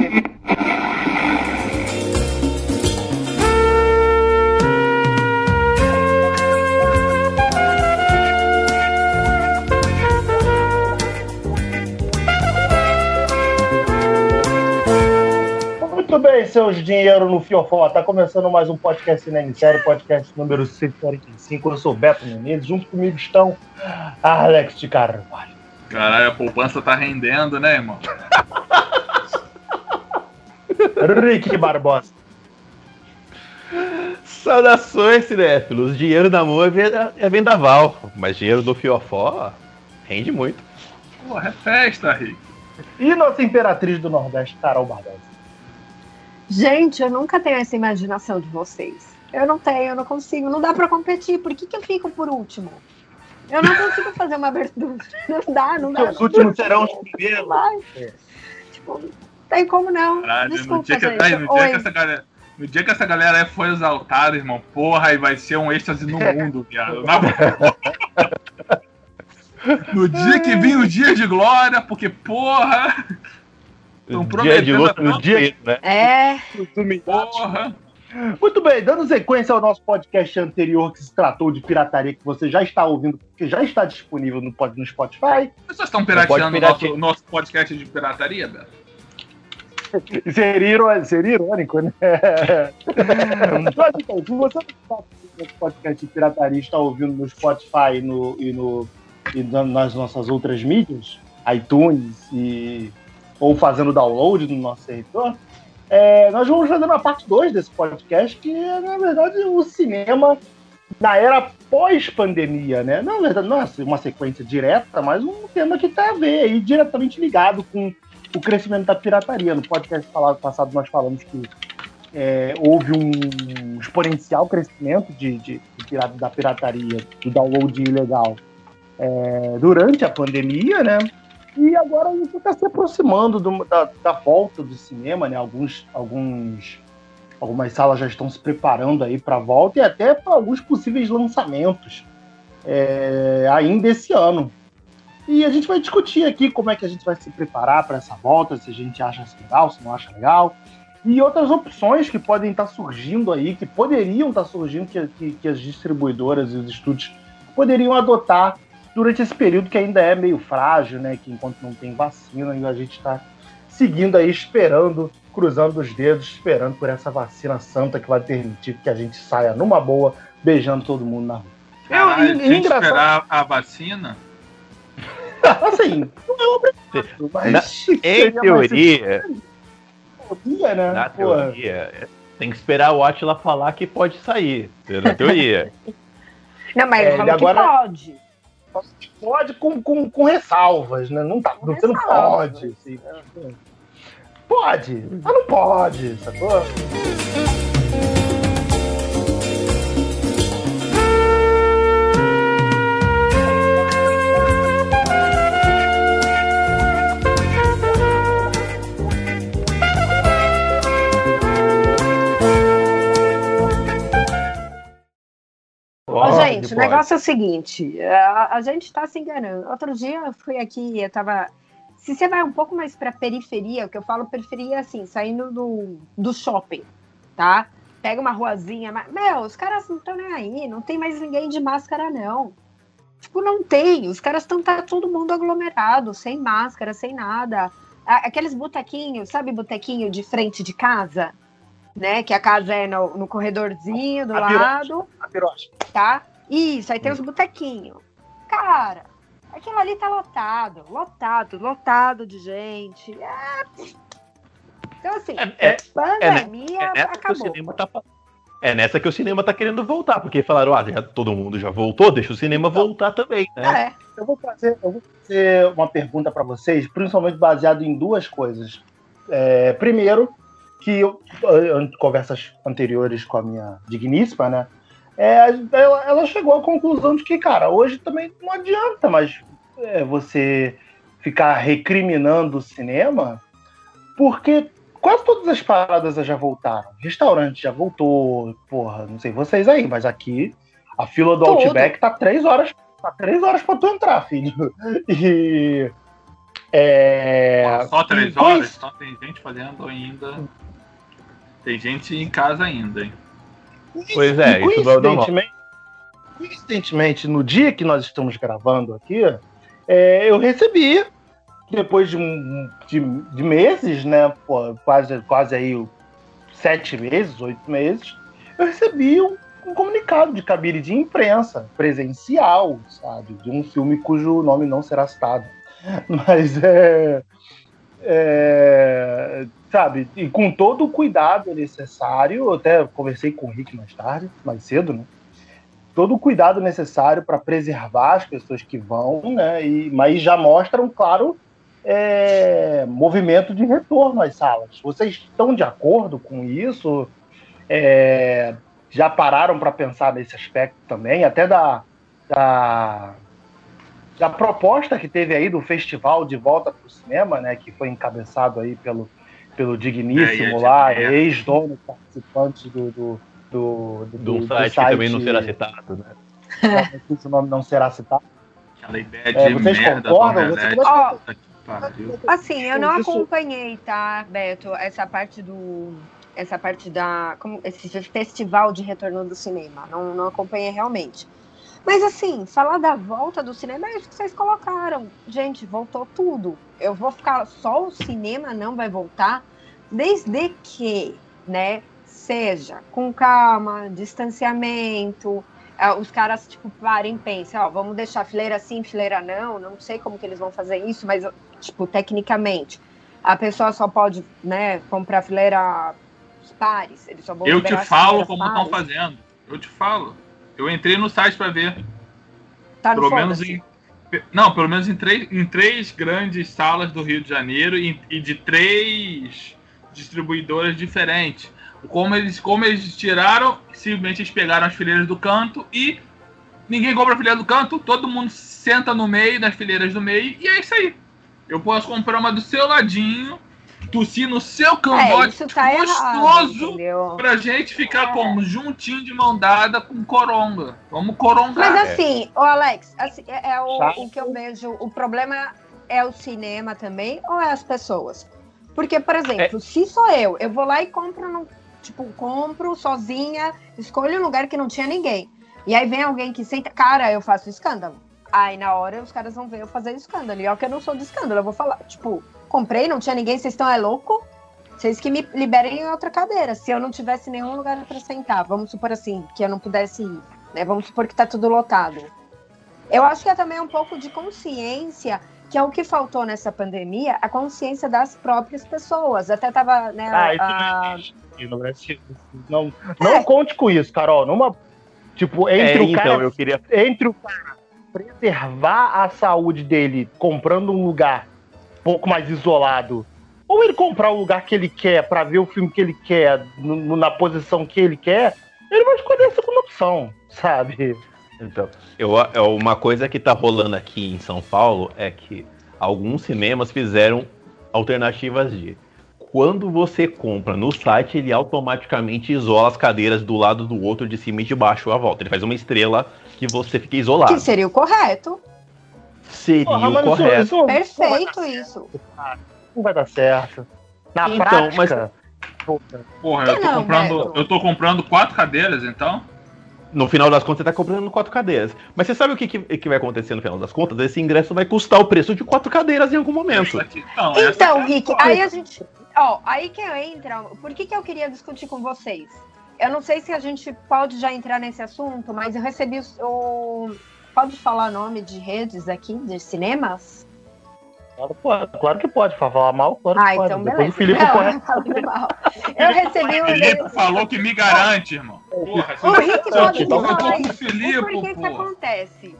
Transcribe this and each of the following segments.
Muito bem, seus dinheiro no Fiofó. Tá começando mais um podcast Cinema Série, podcast número 145. Eu sou o Beto Menezes. Junto comigo estão Alex de Carvalho. Caralho, a poupança tá rendendo, né, irmão? Rick Barbosa. Saudações, cinéfilos. Dinheiro na mão é é vendaval, mas dinheiro do fiofó rende muito. Porra, é festa, Rick. E nossa imperatriz do Nordeste, Carol Barbosa. Gente, eu nunca tenho essa imaginação de vocês. Eu não tenho, eu não consigo, não dá pra competir. Por que, que eu fico por último? Eu não consigo fazer uma abertura. Não dá, não dá. Os últimos serão os primeiros. Tipo, tem como não. Caralho, no Desculpa, dia, que, gente. no, dia que essa galera, no dia que essa galera foi exaltada, irmão, porra, e vai ser um êxtase no mundo, viado. Na. No dia que vir o dia de glória, porque, porra, Tão Dia de luta no dia, né? É, porra. Muito bem, dando sequência ao nosso podcast anterior que se tratou de pirataria, que você já está ouvindo, que já está disponível no, no Spotify. Pessoas estão pirateando o nosso, nosso podcast de pirataria, Beto? Seria, irô- seria irônico, né? Mas, então, se você não está podcast de pirataria está ouvindo no Spotify e, no, e, no, e na- nas nossas outras mídias, iTunes e ou fazendo download no nosso servidor, é, nós vamos fazer uma parte 2 desse podcast, que é, na verdade, o cinema na era pós-pandemia, né? Na verdade, não é uma sequência direta, mas um tema que tem a ver aí, diretamente ligado com o crescimento da pirataria. No podcast falado- passado nós falamos que é, houve um exponencial crescimento de, de- de da pirataria, do download ilegal é, durante a pandemia, né? E agora isso está se aproximando do- da, da volta do cinema, né? Alguns, alguns, algumas salas já estão se preparando aí para a volta e até para alguns possíveis lançamentos é, ainda esse ano. E a gente vai discutir aqui como é que a gente vai se preparar para essa volta, se a gente acha legal, se não acha legal. E outras opções que podem estar surgindo aí, que poderiam estar surgindo, que, que, que as distribuidoras e os estúdios poderiam adotar durante esse período que ainda é meio frágil, né? Que enquanto não tem vacina, e a gente está seguindo aí, esperando, cruzando os dedos, esperando por essa vacina santa que vai permitir que a gente saia numa boa, beijando todo mundo na rua. Caralho, tinha que engraçado- esperar a vacina. Assim, não é obrigado, mas. Na- Em teoria, teoria, né? na Pô, teoria, tem que esperar o Atila falar que pode sair. Na teoria. não, mas É, ele falou agora- que pode. Pode com, com, com ressalvas, né? Não tá, Com você não pode. assim. Pode, mas não pode, sacou? Gente, o negócio é o seguinte: a, a gente tá se enganando. Outro dia eu fui aqui, eu tava. Se você vai um pouco mais pra periferia, o que eu falo periferia é assim, saindo do, do shopping, tá? Pega uma ruazinha, mas, meu, os caras não estão nem aí, não tem mais ninguém de máscara, não. Tipo, não tem. Os caras estão tá todo mundo aglomerado, sem máscara, sem nada. Aqueles botequinhos, sabe botequinho de frente de casa? Né? Que a casa é no, no corredorzinho do A lado A pirosca. tá? Isso, aí tem os botequinhos. Cara, aquilo ali tá lotado, lotado, lotado de gente. É. Então, assim, É, pandemia é que o acabou. cinema tá É nessa que o cinema tá querendo voltar, porque falaram, ah, já todo mundo já voltou, deixa o cinema voltar também, né? É, Eu vou fazer, eu vou fazer uma pergunta para vocês, principalmente baseado em duas coisas. É, primeiro, que eu, em conversas anteriores com a minha digníssima, né? É, ela, ela chegou à conclusão de que, cara, hoje também não adianta mais é, você ficar recriminando o cinema, porque quase todas as paradas já voltaram. Restaurante já voltou, porra, não sei vocês aí, mas aqui a fila do Tudo. Outback tá três horas Tá três horas pra tu entrar, filho. E. É, Só três e horas? Então tem gente fazendo ainda. Tem gente em casa ainda, hein? Pois é, isso coincidentemente, coincidentemente, no dia que nós estamos gravando aqui, é, eu recebi, depois de, de, de meses, né? pô, quase, quase aí sete meses, oito meses, eu recebi um, um comunicado de cabine de imprensa presencial, sabe? De um filme cujo nome não será citado. Mas é. É, sabe, e com todo o cuidado necessário, eu até conversei com o Rick mais tarde, mais cedo, né? Todo o cuidado necessário para preservar as pessoas que vão, né? E, mas já mostram, claro, é, movimento de retorno às salas. Vocês estão de acordo com isso? É, já pararam para pensar nesse aspecto também? Até da, da, da proposta que teve aí do festival de volta para o cinema, né? Que foi encabeçado aí pelo, pelo É, digníssimo e lá, é. ex-dono participante do, do, do, do, um do site, que também não será citado, né? O nome não será citado. Aquela ideia de É, vocês merda concordam? do Vocês pariu. Assim, eu não acompanhei, tá, Beto, essa parte do. Essa parte da. Como, esse festival de retorno do cinema. Não, não acompanhei realmente. Mas assim, falar da volta do cinema é isso que vocês colocaram. Gente, voltou tudo. Eu vou ficar. Só o cinema não vai voltar, desde que, né, seja com calma, distanciamento. ah, Os caras, tipo, parem e pensem, ó, vamos deixar fileira sim, fileira não. Não sei como que eles vão fazer isso, mas tipo, tecnicamente, a pessoa só pode, né, comprar fileira pares, eles só vão Eu te falo como estão fazendo. Eu te falo. Eu entrei no site para ver. Tá Pelo menos em. Não, pelo menos em três, em três grandes salas do Rio de Janeiro e, e de três distribuidoras diferentes. Como eles, como eles tiraram, simplesmente eles pegaram as fileiras do canto e ninguém compra a fileira do canto, todo mundo senta no meio, nas fileiras do meio, e é isso aí. Eu posso comprar uma do seu ladinho, tossir no seu É, cangote isso tá errado, gostoso entendeu? pra gente ficar É. como juntinho de mão dada com coronga. Vamos corongar. Mas assim, o Alex, assim, é, é o, o que eu vejo, o problema é o cinema também ou é as pessoas? Porque, por exemplo, se sou eu, eu vou lá e compro, no, tipo, compro sozinha, escolho um lugar que não tinha ninguém. E aí vem alguém que senta, cara, eu faço escândalo. Aí na hora os caras vão ver eu fazer escândalo. E é o que eu não sou de escândalo, eu vou falar, tipo, comprei, não tinha ninguém, vocês estão é louco? Vocês que me liberem em outra cadeira. Se eu não tivesse nenhum lugar para sentar, vamos supor assim, que eu não pudesse ir, né? Vamos supor que tá tudo lotado. Eu acho que é também um pouco de consciência, que é o que faltou nessa pandemia, a consciência das próprias pessoas. Até tava, né, Ah, isso a- não existe. Não, não conte com isso, Carol. Numa, tipo, entre É, o cara, então, eu queria. entre o cara preservar a saúde dele comprando um lugar pouco mais isolado, ou ele comprar o lugar que ele quer pra ver o filme que ele quer, no- no- na posição que ele quer, ele vai escolher a segunda opção, sabe? Então, eu, é uma coisa que tá rolando aqui em São Paulo é que alguns cinemas fizeram alternativas de quando você compra no site, ele automaticamente isola as cadeiras do lado do outro, de cima e de baixo à volta. Ele faz uma estrela que você fica isolado. que seria o correto. Seria Porra, o mas isso- correto. isso dar Perfeito isso. Não vai dar certo. Na Então, prática, Porra, eu tô, Não, comprando, eu tô comprando quatro cadeiras, então. No final das contas, você tá comprando quatro cadeiras. Mas você sabe o que, que, que vai acontecer no final das contas? Esse ingresso vai custar o preço de quatro cadeiras em algum momento. Não, Então, aqui é Rick, aí a gente. Ó, aí que entra. Por que, que eu queria discutir com vocês? Eu não sei se a gente pode já entrar nesse assunto, mas eu recebi o. o- Pode falar nome de redes aqui, de cinemas? claro, pode, claro que pode. Falar mal, claro que Ah, pode. então Depois beleza. o Felipe Não. Eu recebi um Felipe e-mail. falou que me garante, irmão. Porra, O Rick pode me falar isso. Filipe, Por que que acontece?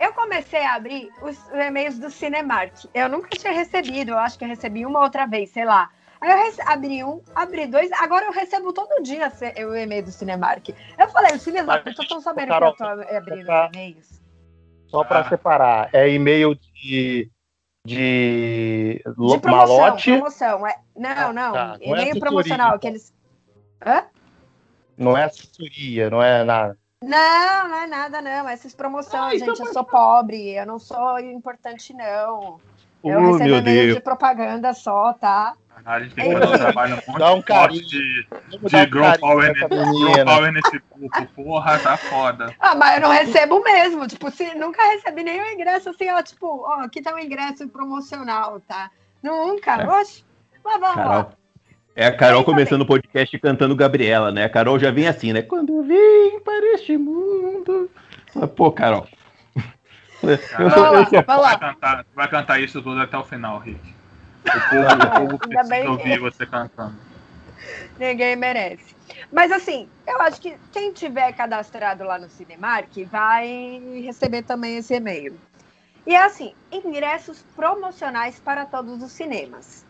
Eu comecei a abrir os e-mails do Cinemark. Eu nunca tinha recebido, eu acho que eu recebi uma outra vez, sei lá. Aí eu rece- abri um, abri dois, agora eu recebo todo dia o e-mail do Cinemark. Eu falei, os filhos da puta estão sabendo Carol, que eu tô abrindo tá- os e-mails. Só para Ah. separar, é e-mail de, de, De promoção, malote, promoção. É, não, não, tá. Não é e-mail assessoria, promocional, então. aqueles... Hã? não é assessoria, não é nada. Não, não é nada, não. Essas promoções, Ah, então gente, eu sou pobre, eu não sou importante, não. Eu Oh, recebo meu e-mail Deus. de propaganda só, tá? A gente tem que fazer um trabalho muito Dá um forte carinho. de, de um grow power, nesse, grow power nesse grupo. Porra, tá foda. Ah, mas eu não recebo mesmo. Tipo, se nunca recebi nenhum ingresso assim, ó, tipo, ó, aqui tá um ingresso promocional, tá? Nunca. É. Oxe. Mas vamos lá. Carol. É a Carol começando o podcast cantando Gabriela, né? A Carol já vem assim, né? Quando eu vim para este mundo. Pô, Carol. Cara, lá, eu vai, lá. cantar, vai cantar isso tudo até o final, Rick. O povo, o povo Ainda precisa bem que- ouvir você cantando. Ninguém merece. Mas assim, eu acho que quem tiver cadastrado lá no Cinemark vai receber também esse e-mail. E é assim, ingressos promocionais para todos os cinemas.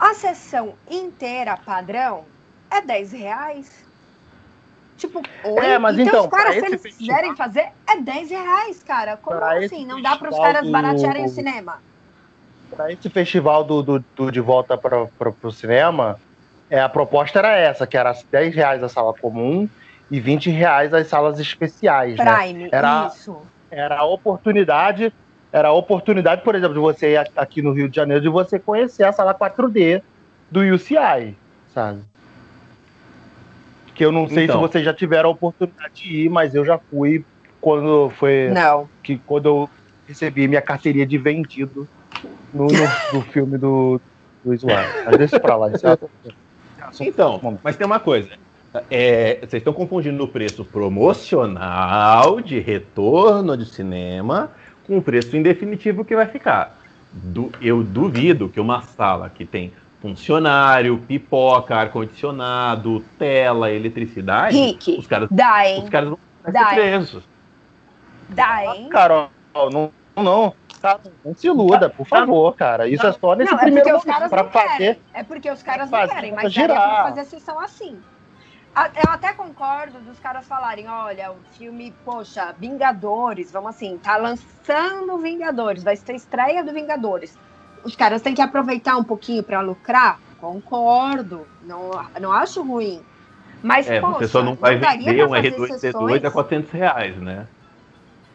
A sessão inteira padrão é 10 reais. Tipo, oi? É, mas então, então, os caras, se eles festival- quiserem fazer, é 10 reais, cara. Como Pra assim? Não dá para os caras do- baratearem o cinema? Para esse festival do, do, do De Volta para o Cinema, é, a proposta era essa, que era 10 reais a sala comum e 20 reais as salas especiais, né? Prime, Era- isso. Era a oportunidade, era a oportunidade, por exemplo, de você ir aqui no Rio de Janeiro, de você conhecer a sala 4D do UCI, sabe? Que eu não sei Então. se vocês já tiveram a oportunidade de ir, mas eu já fui quando foi Não. que quando eu recebi minha carteirinha de vendido no, no, no filme do, do Iswar. Mas deixa pra lá. Isso é outro- Então, mas tem uma coisa. É, vocês estão confundindo o preço promocional de retorno de cinema com o preço em definitivo que vai ficar. Du- eu duvido que uma sala que tem funcionário, pipoca, ar-condicionado, tela, eletricidade, Rick, os caras, dá, hein? os caras vão Dá, esse hein? preço. Dá, hein? Carol, não, não, cara, não se iluda, por favor, cara. Isso é só nesse Não, é porque primeiro os caras momento, pra não fazer. É porque os caras não querem, mas girar. fazer sessão assim. Eu até concordo dos caras falarem, olha, o filme, poxa, Vingadores, vamos assim, tá lançando Vingadores, vai ser a estreia do Vingadores. Os caras têm que aproveitar um pouquinho pra lucrar? Concordo, não, não acho ruim. Mas, É, poxa, você só não vai vender um fazer R2D2 a sessões? 400 reais, né?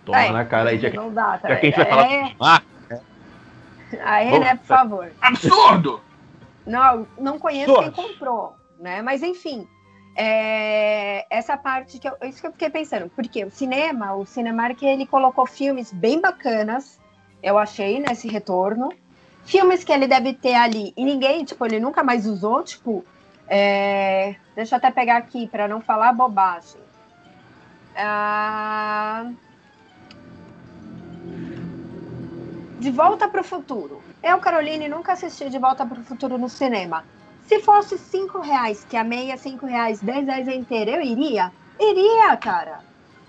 Toma É, na cara aí, já Não dá, tá? já que a gente vai falar É, ah, aí, Bom, né, por favor. Absurdo! Não, não conheço Sorte. quem comprou, né? Mas enfim, é, essa parte que eu, isso que eu fiquei pensando, porque o cinema, o Cinemark, ele colocou filmes bem bacanas, eu achei nesse retorno, filmes que ele deve ter ali e ninguém, tipo, ele nunca mais usou, tipo, é, deixa eu até pegar aqui para não falar bobagem. Ah, De Volta para o Futuro. Eu, Caroline, nunca assisti De Volta para o Futuro no cinema. Se fosse cinco reais, que a meia é cinco reais, 10 reais a inteira, eu iria? Iria, cara.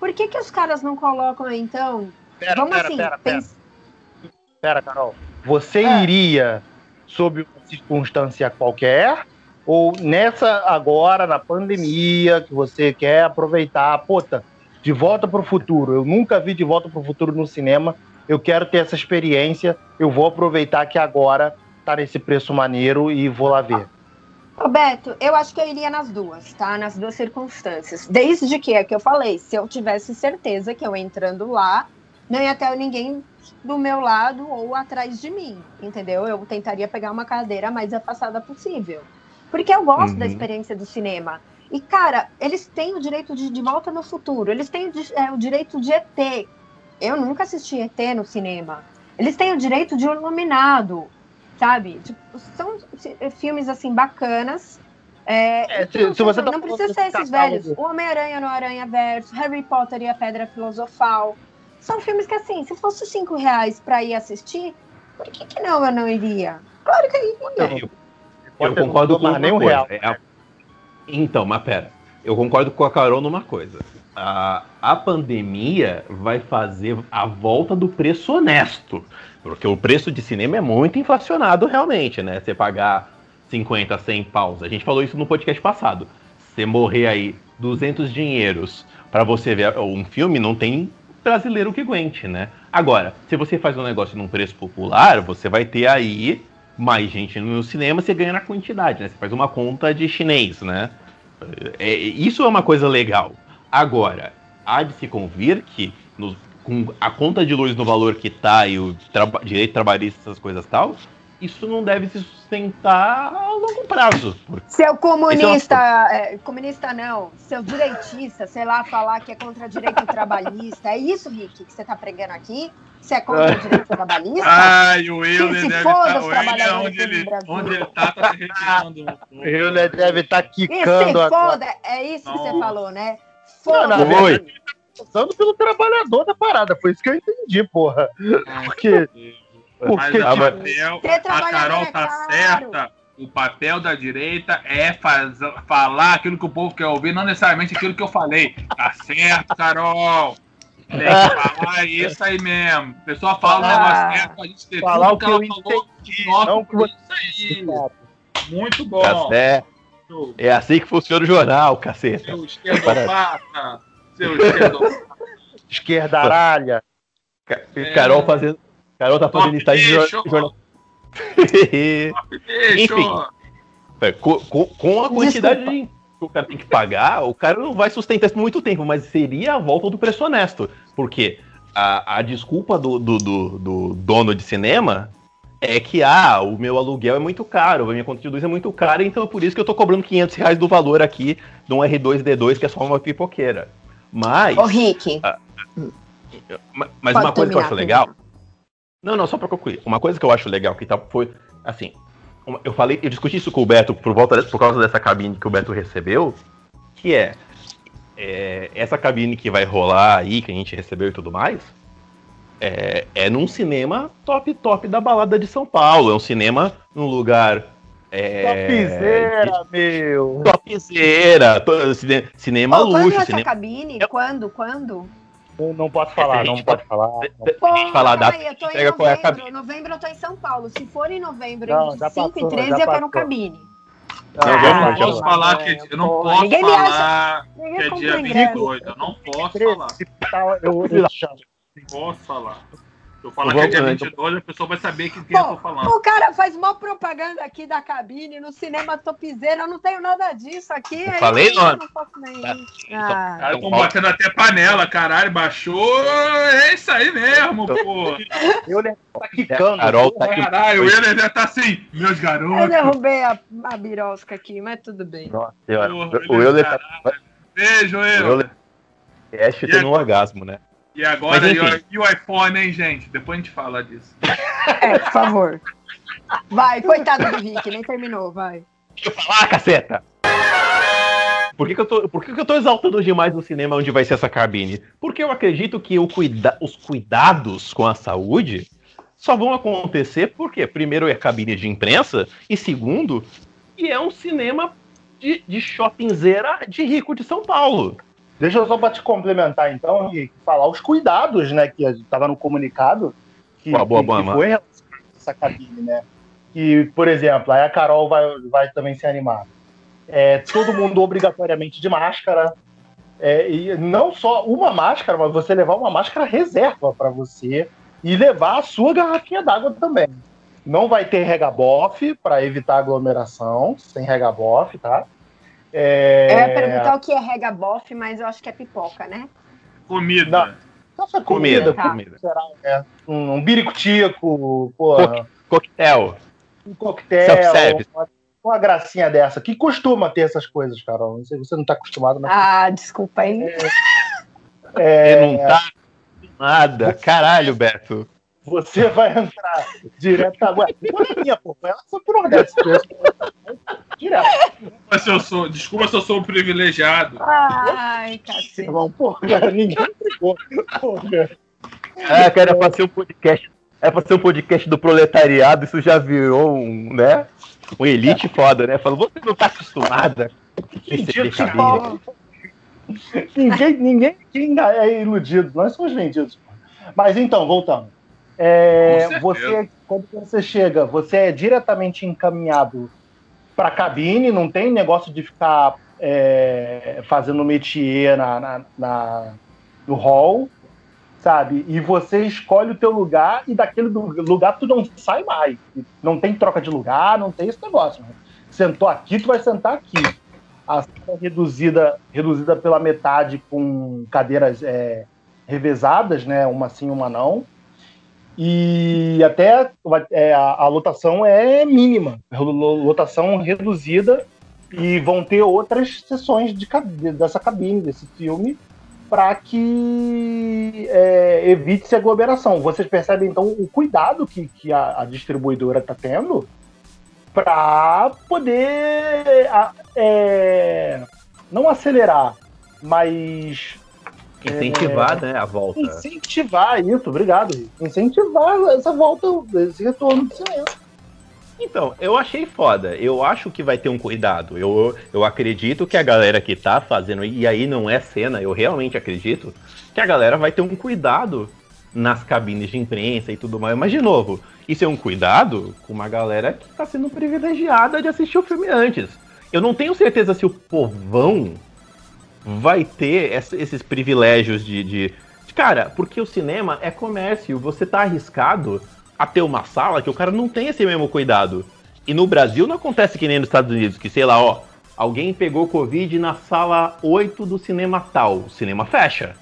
Por que, que os caras não colocam, então? Pera, Vamos pera, assim, pera, pera, pens- pera, Carol. Você É. iria sob uma circunstância qualquer? Ou nessa agora, na pandemia, que você quer aproveitar, puta, de volta pro futuro. Eu nunca vi de volta pro futuro no cinema. Eu quero ter essa experiência. Eu vou aproveitar que agora tá nesse preço maneiro e vou lá ver. Roberto, eu acho que eu iria nas duas, tá? Nas duas circunstâncias. Desde que, é que eu falei, se eu tivesse certeza que eu entrando lá, não ia ter ninguém do meu lado ou atrás de mim, entendeu? Eu tentaria pegar uma cadeira mais afastada possível. Porque eu gosto Uhum. da experiência do cinema. E, cara, eles têm o direito de De Volta no Futuro, eles têm o, é, o direito de ET. Eu nunca assisti ET no cinema. Eles têm o direito de O Iluminado, sabe? Tipo, são fi- filmes, assim, bacanas. É, É, se- não, se você tá não falando precisa ser esses velhos. O Homem-Aranha no Aranha Verso, Harry Potter e a Pedra Filosofal. São filmes que, assim, se fosse cinco reais pra ir assistir, por que, que não eu não iria? Claro que eu iria. eu, eu concordo com uma nem um real. É a- Então, mas pera. Eu concordo com a Carol numa coisa. A, a pandemia vai fazer a volta do preço honesto. Porque o preço de cinema é muito inflacionado realmente, né? Você pagar 50, 100 paus. A gente falou isso no podcast passado. Você morrer aí 200 dinheiros para você ver um filme, não tem brasileiro que aguente, né? Agora, se você faz um negócio num preço popular, você vai ter aí mais gente no cinema, você ganha na quantidade, né? Você faz uma conta de chinês, né? É, isso é uma coisa legal. Agora, há de se convir que nos com a conta de luz no valor que tá e o traba direito trabalhista, essas coisas tal, isso não deve se sustentar a longo prazo. Seu comunista, é, comunista não, seu direitista, sei lá, falar que é contra direito trabalhista. É isso, Rick, que você tá pregando aqui? Você é contra o direito trabalhista? Ai, o Euler se deve foda estar. os o Euler, trabalhadores onde ele, do Brasil. onde ele tá, tá se retirando. O Euler deve estar E se quicando agora. foda, é isso que você falou, né? Não, na Oi. verdade, ele tá passando pelo trabalhador da parada. Foi isso que eu entendi, porra. Porque. Mas Porque, o Ah, mas- papel, a Carol é tá caro. certa. O papel da direita é faz, falar aquilo que o povo quer ouvir, não necessariamente aquilo que eu falei. Tá certo, Carol. Tem que falar isso aí mesmo. A pessoa fala o Ah. negócio certo, a gente ter Falar tudo o que eu ela falou. entendi, não o que você isso aí. Muito bom. Tá certo. É assim que funciona o jornal, caceta. Seu esquerdopata. Seu esquerdopata. esquerda aralha. Ca- Carol fazendo. Carol tá fazendo estágio de jor- jornal. Enfim. É, com, com- com a quantidade de- que o cara tem que pagar, o cara não vai sustentar isso por muito tempo, mas seria a volta do preço honesto. Porque a, a desculpa do, do, do- do dono de cinema é que, ah, o meu aluguel é muito caro, a minha conta de luz é muito cara, então é por isso que eu tô cobrando 500 reais do valor aqui de um R2D2, que é só uma pipoqueira. Mas, Ô, Rick. ma- mas uma coisa que eu acho legal, não, não, só pra concluir. Uma coisa que eu acho legal que tá, foi, assim, eu falei, eu discuti isso com o Beto por, volta, por causa dessa cabine que o Beto recebeu, que é, é, essa cabine que vai rolar aí, que a gente recebeu e tudo mais, é, é num cinema top, top da balada de São Paulo. É um cinema num lugar. É, Topzera, meu. Topzera, to- cine- cinema Ô, quando luxo, essa cinema. cabine? Eu- Quando? Quando? Eu não posso falar, a não gente pode falar. Gente falar a data, eu tô em entrega qual é a novembro. cabine. novembro eu tô em São Paulo. Se for em novembro, Não, entre já 5 passou, e 13, já eu quero um passou. cabine. Ah, Eu não já posso falar que eu não Porra, posso ninguém falar que é dia ingresso. 22. Eu não posso 13, falar. se tal, eu, eu chamo. Não posso falar. Se eu falar Eu que é vou- dia eu- 22, a pessoa vai saber que quem eu tô falando. O cara faz mó propaganda aqui da cabine no cinema Topzera. Eu não tenho nada disso aqui. Eu aí falei, eu não posso nem Tá. Ah, Cara, estão batendo até panela, caralho, baixou. É isso aí mesmo, pô. Eu lembro que tá quicando. Carol tá aqui. Caralho, o Euler deve estar assim, meus eu garotos. derrubei a, a birosca aqui, mas tudo bem. Nossa senhora. Porra, O Euler tá. Beijo, O Euler. Euler. Ash tendo um orgasmo, né? E agora, e o- iPhone, hein, gente? Depois a gente fala disso. É, por favor. Vai, coitado do Rick, nem terminou, vai. Deixa eu falar, caceta! Por que, que eu tô, por que, que eu tô exaltando demais o cinema onde vai ser essa cabine? Porque eu acredito que o cuida os cuidados com a saúde só vão acontecer porque, primeiro, é cabine de imprensa, e segundo, e é um cinema de, de shoppingzeira de rico de São Paulo. Deixa eu só para te complementar, então, e falar os cuidados, né, que estava no comunicado, que, Boa, boa, que- boa, que mano. foi relacionado a essa cabine, né? E, por exemplo, aí a Carol vai, vai também se animar. É, todo mundo obrigatoriamente de máscara. É, e não só uma máscara, mas você levar uma máscara reserva para você e levar a sua garrafinha d'água também. Não vai ter regabof para evitar aglomeração, sem regabof, tá? É, Eu ia perguntar o que é regabof, mas eu acho que é pipoca, né? Comida. Nossa, Comida, comida, comida. será, né? Um, um biricutico, porra, Coquetel. um coquetel, Self-service. uma, uma gracinha dessa, que costuma ter essas coisas, Carol. Não sei, você não tá acostumado, mas. Ah, desculpa aí. é, E não tá nada. Caralho, Beto. Você vai entrar direto. Ué, culpa é minha, pô. Ela só por dessa. Direto. Desculpa se eu sou, desculpa se eu sou um privilegiado. Ai, cacete. Irmão, porra, ninguém brigou. Porra. Ah, cara, era pra ser um podcast. Era pra ser um podcast do proletariado, isso já virou um, né? Um elite foda, né? Falou, você não tá acostumada cabine. ninguém, ninguém aqui é iludido, nós somos vendidos. Mas então, voltando. É, você, quando você chega, você é diretamente encaminhado para a cabine, não tem negócio de ficar é, fazendo métier na, na, na- no hall, sabe? E você escolhe o teu lugar e daquele lugar tu não sai mais. Não tem troca de lugar, não tem esse negócio. né? Sentou aqui, tu vai sentar aqui. A sala é reduzida, reduzida pela metade com cadeiras é, revezadas, né? Uma sim, uma não. E até é, a, a, lotação é mínima, lotação reduzida, e vão ter outras sessões de, dessa cabine, desse filme, para que é, evite-se aglomeração. Vocês percebem, então, o cuidado que, que a, a distribuidora está tendo para poder é, não acelerar, mas incentivar, é, né, a volta. Incentivar isso, obrigado. Incentivar essa volta, esse retorno do cinema. Então, eu achei foda. Eu acho que vai ter um cuidado. Eu, eu acredito que a galera que tá fazendo, e aí não é cena, eu realmente acredito que a galera vai ter um cuidado nas cabines de imprensa e tudo mais. Mas, de novo, isso é um cuidado com uma galera que tá sendo privilegiada de assistir o filme antes. Eu não tenho certeza se o povão vai ter esses privilégios de, de, de. Cara, porque o cinema é comércio. Você tá arriscado a ter uma sala que o cara não tem esse mesmo cuidado. E no Brasil não acontece que nem nos Estados Unidos, que sei lá, ó, alguém pegou Covid na sala 8 do cinema tal. O cinema fecha.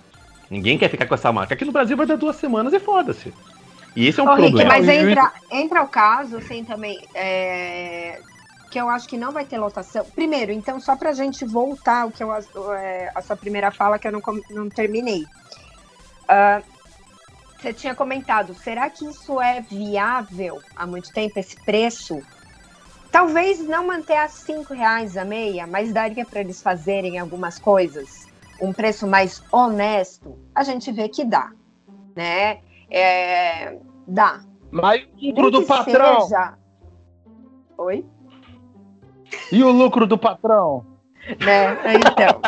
Ninguém quer ficar com essa marca. Aqui no Brasil vai dar duas semanas e foda-se. E esse é um Ô, problema. Rick, mas entra, entra o caso, assim, também, é, que eu acho que não vai ter lotação. Primeiro, então, só pra gente voltar ao que eu, é, a sua primeira fala, que eu não, não terminei. Uh, você tinha comentado, será que isso é viável há muito tempo, esse preço? Talvez não manter a cinco reais a meia, mas daria para eles fazerem algumas coisas, um preço mais honesto. A gente vê que dá, né? É, dá. Mas o lucro do patrão. Seja... Oi? E o lucro do patrão? Né? Então,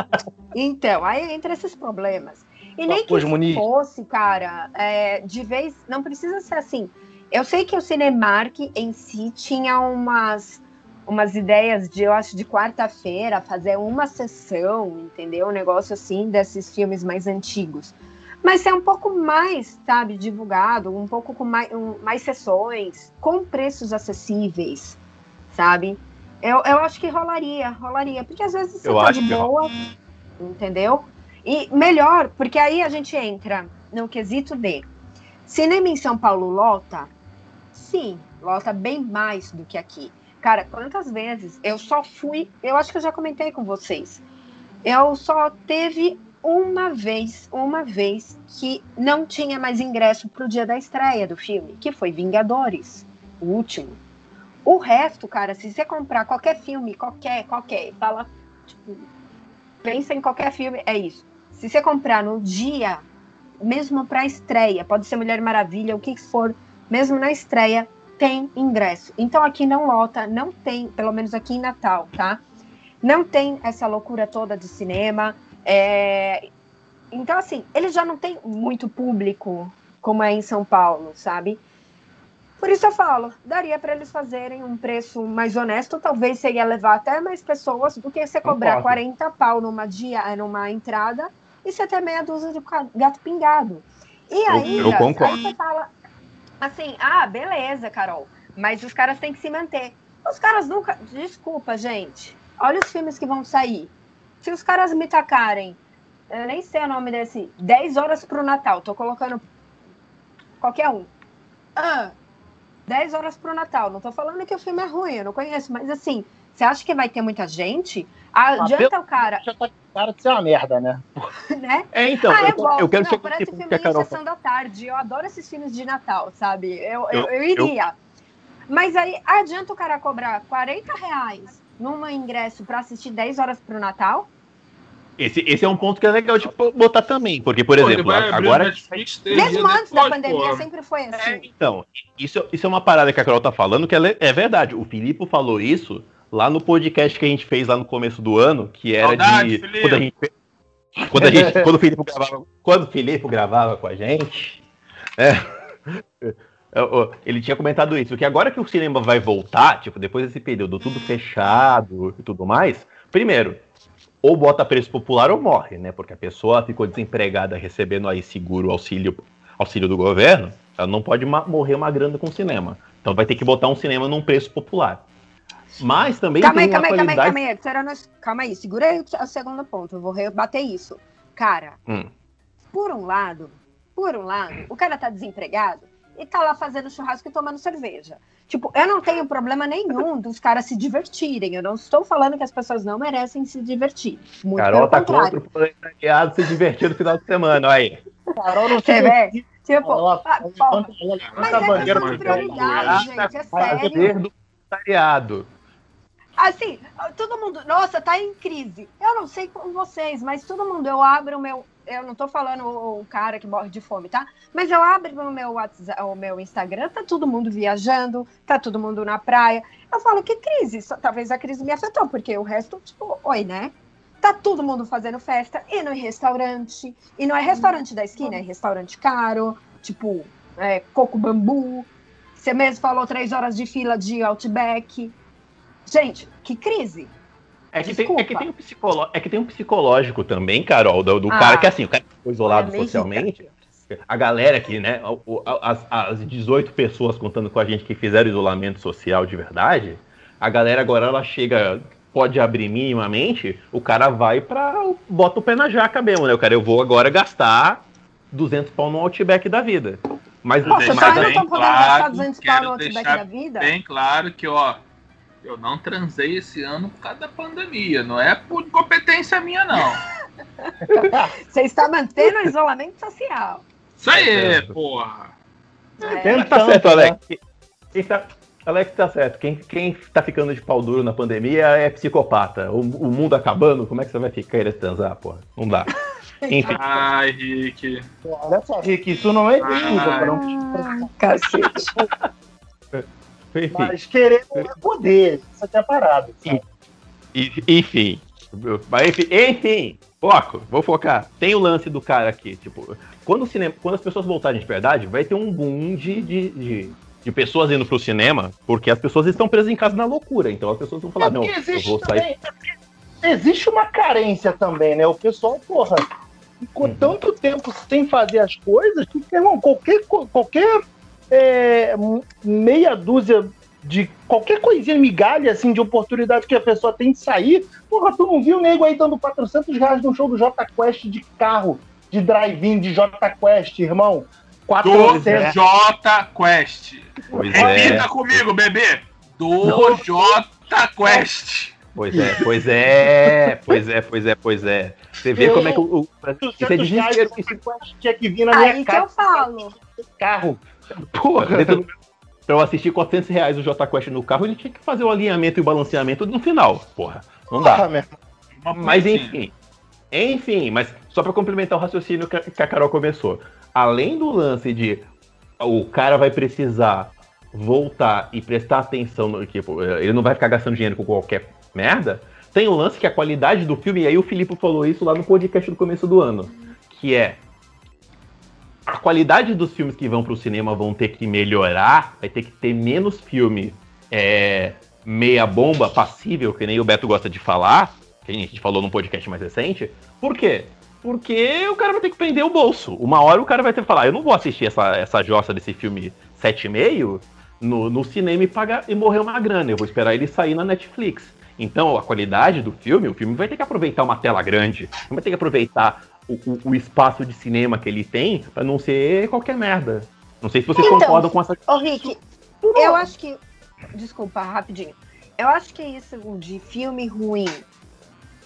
então, aí entra esses problemas. E nem que Muniz. fosse, cara, é, de vez. Não precisa ser assim. Eu sei que o Cinemark em si tinha umas, umas ideias de, eu acho, de quarta-feira, fazer uma sessão, entendeu? Um negócio assim desses filmes mais antigos. Mas ser um pouco mais, sabe, divulgado, um pouco com mais, um, mais sessões, com preços acessíveis, sabe? Eu, eu acho que rolaria, rolaria. Porque às vezes você eu tá de boa, entendeu? E melhor, porque aí a gente entra no quesito de cinema em São Paulo lota? Sim, lota bem mais do que aqui. Cara, quantas vezes eu só fui, eu acho que eu já comentei com vocês. Eu só teve uma vez, uma vez que não tinha mais ingresso pro dia da estreia do filme, que foi Vingadores, o último. O resto, cara, se você comprar qualquer filme, qualquer, qualquer, fala, tipo, pensa em qualquer filme, é isso. Se você comprar no dia, mesmo para estreia, pode ser Mulher Maravilha, o que for, mesmo na estreia, tem ingresso. Então aqui não lota, não tem, pelo menos aqui em Natal, tá? Não tem essa loucura toda de cinema. É... Então, assim, ele já não tem muito público como é em São Paulo, sabe? Por isso eu falo, daria para eles fazerem um preço mais honesto, talvez você ia levar até mais pessoas do que você cobrar Concordo. 40 pau numa dia, numa entrada e você tem meia dúzia de gato pingado. E aí, eu, eu concordo. aí você fala assim, ah, beleza, Carol, mas os caras têm que se manter. Os caras nunca. Desculpa, gente. Olha os filmes que vão sair. Se os caras me tacarem, eu nem sei o nome desse, 10 horas pro Natal, tô colocando qualquer um. Ah, 10 horas pro Natal. Não tô falando que o filme é ruim, eu não conheço, mas assim, você acha que vai ter muita gente? Adianta ah, o cara. Já tá cara de ser uma merda, né? né? É, então, ah, eu, eu, eu quero não, parece filme que a Carol... sessão da tarde. Eu adoro esses filmes de Natal, sabe? Eu, eu, eu iria. Mas aí adianta o cara cobrar 40 reais num ingresso para assistir 10 horas pro Natal? Esse, esse é um ponto que é legal de botar também, porque, por pô, exemplo, agora. Mesmo antes da pandemia, pô. sempre foi assim. É, então, isso, isso é uma parada que a Carol tá falando que é, é verdade. O Filipe falou isso lá no podcast que a gente fez lá no começo do ano, que era Saudade, de. Quando a gente. Quando, a gente, quando, o Filipe gravava, quando o Filipe gravava com a gente, é, ele tinha comentado isso, que agora que o cinema vai voltar, tipo, depois desse período tudo fechado e tudo mais, primeiro, ou bota preço popular ou morre, né? Porque a pessoa ficou desempregada recebendo aí seguro, auxílio, auxílio do governo, ela não pode morrer uma grana com o cinema. Então vai ter que botar um cinema num preço popular. Mas também calma tem aí, calma aí, qualidade... calma aí, calma aí, calma aí, segura aí o segundo ponto, eu vou rebater isso. Cara, hum. por um lado, por um lado, o cara tá desempregado e tá lá fazendo churrasco e tomando cerveja. Tipo, eu não tenho problema nenhum dos caras se divertirem. Eu não estou falando que as pessoas não merecem se divertir. Muito Carol tá contrário. contra o proletariado se divertir no final de semana, olha aí. Carol não Você vê? Tipo, Ela, ah, ela ela mas a é bandeira de do prioridade, gente, é sério. Poder do. Assim, todo mundo, nossa, tá em crise. Eu não sei com vocês, mas todo mundo, eu abro o meu, eu não tô falando o, cara que morre de fome, tá? Mas eu abro o meu WhatsApp, o meu Instagram, tá todo mundo viajando, tá todo mundo na praia. Eu falo, que crise? Só- talvez a crise me afetou, porque o resto, tipo, oi, né? Tá todo mundo fazendo festa, e no restaurante, e não é restaurante da esquina, é restaurante caro, tipo, é, coco bambu. Você mesmo falou três horas de fila de Outback. Gente, que crise. É que, tem, é, que tem um psicolo- é que tem um psicológico também, Carol, do, do Ah. cara que assim, o cara ficou isolado me socialmente. A galera que, né, as, as 18 pessoas contando com a gente que fizeram isolamento social de verdade, a galera agora ela chega, pode abrir minimamente, o cara vai pra. bota o pé na jaca mesmo, né? O cara, eu vou agora gastar 200 pau no Outback da vida. Mas, Poxa, Mas não bem tô podendo claro, gastar 200 pau no Outback da vida? Bem claro que, ó, eu não transei esse ano por causa da pandemia. Não é por incompetência minha, não. Você está mantendo o isolamento social. Isso aí, É. porra. É. Tá certo, né? Alex. Quem tá, Alex tá certo. Quem, quem tá ficando de pau duro na pandemia é psicopata. O, o mundo acabando, como é que você vai ficar querendo transar, porra? Não dá. Enfim, Ai, Rick. Olha só, Rick, isso não é desculpa para Cacete. Mas querer não é poder. Isso aqui é parado. enfim. Mas enfim, enfim, foco, vou focar. Tem o lance do cara aqui, tipo, quando, o cinema, quando as pessoas voltarem de verdade, vai ter um boom de, de, de, de pessoas indo pro cinema, porque as pessoas estão presas em casa na loucura. Então as pessoas vão falar, É não, eu existe vou sair. também- é porque Existe uma carência também, né? O pessoal, porra, ficou Uhum. tanto tempo sem fazer as coisas que, irmão, qualquer, qualquer é, meia dúzia de qualquer coisinha, migalha, assim, de oportunidade que a pessoa tem de sair. Porra, tu não viu o nego aí dando 400 reais no show do J Quest de carro, de drive-in de J Quest, irmão? Do 400. J Quest. Pois é. Repita comigo, bebê. Do J Quest. Pois é, pois é, pois é, pois é, pois é. Você vê como é que o. o- Isso é 400 reais desespero. do Quest tinha que vir na minha Aí que eu casa falo. carro. Porra, dentro pra eu assistir 400 reais o J Quest no carro, ele tinha que fazer o alinhamento e o balanceamento no final. Porra, não dá. Uma Mas enfim. Enfim, mas só pra complementar o raciocínio que a, Carol começou. Além do lance de o cara vai precisar voltar e prestar atenção no tipo, ele não vai ficar gastando dinheiro com qualquer merda. Tem o lance que a qualidade do filme, e aí o Filipe falou isso lá no podcast do começo do ano, que é a qualidade dos filmes que vão pro cinema vão ter que melhorar, vai ter que ter menos filme é, meia bomba, passível, que nem o Beto gosta de falar, que a gente falou num podcast mais recente. Por quê? Porque o cara vai ter que prender o bolso. Uma hora o cara vai ter que falar, eu não vou assistir essa, essa jossa desse filme 7,5 no, no cinema e, pagar, e morrer uma grana. Eu vou esperar ele sair na Netflix. Então, a qualidade do filme, o filme vai ter que aproveitar uma tela grande. Vai ter que aproveitar o, o- o espaço de cinema que ele tem pra não ser qualquer merda. Não sei se vocês Então, concordam com essa. Ô, Rick, eu acho que. Desculpa, rapidinho. Eu acho que isso de filme ruim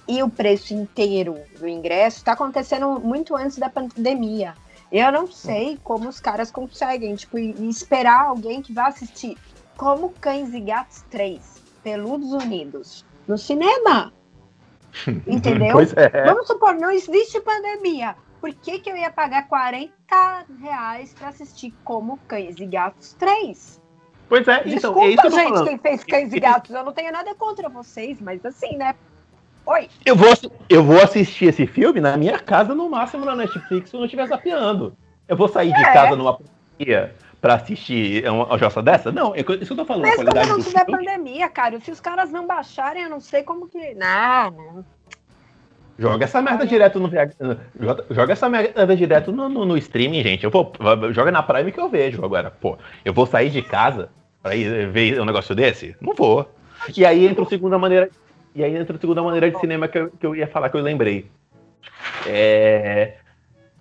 e o preço inteiro do ingresso está acontecendo muito antes da pandemia. Eu não sei como os caras conseguem, tipo, esperar alguém que vá assistir como Cães e Gatos 3, Peludos Unidos, no cinema. Entendeu? Pois é. Vamos supor, não existe pandemia. Por que, que eu ia pagar 40 reais pra assistir como Cães e Gatos 3? Pois é, então, Desculpa, é eu tô gente, quem fez Cães e Gatos. Eu não tenho nada contra vocês, mas assim, né? Oi. Eu vou, eu vou assistir esse filme na minha casa, no máximo na Netflix, se eu não estiver zapeando. Eu vou sair de É. casa numa pandemia pra assistir uma, uma jossa dessa? Não, é isso que eu tô falando. Mesmo quando não tiver filme, pandemia, cara. Se os caras não baixarem, eu não sei como que. Não, não. joga essa merda direto no Joga essa merda direto no, no, no streaming, gente. Eu vou, joga na Prime que eu vejo agora. Pô, eu vou sair de casa pra ir ver um negócio desse? Não vou. E aí entra a segunda maneira. E aí entra a segunda maneira de cinema que eu, que eu ia falar que eu lembrei. É,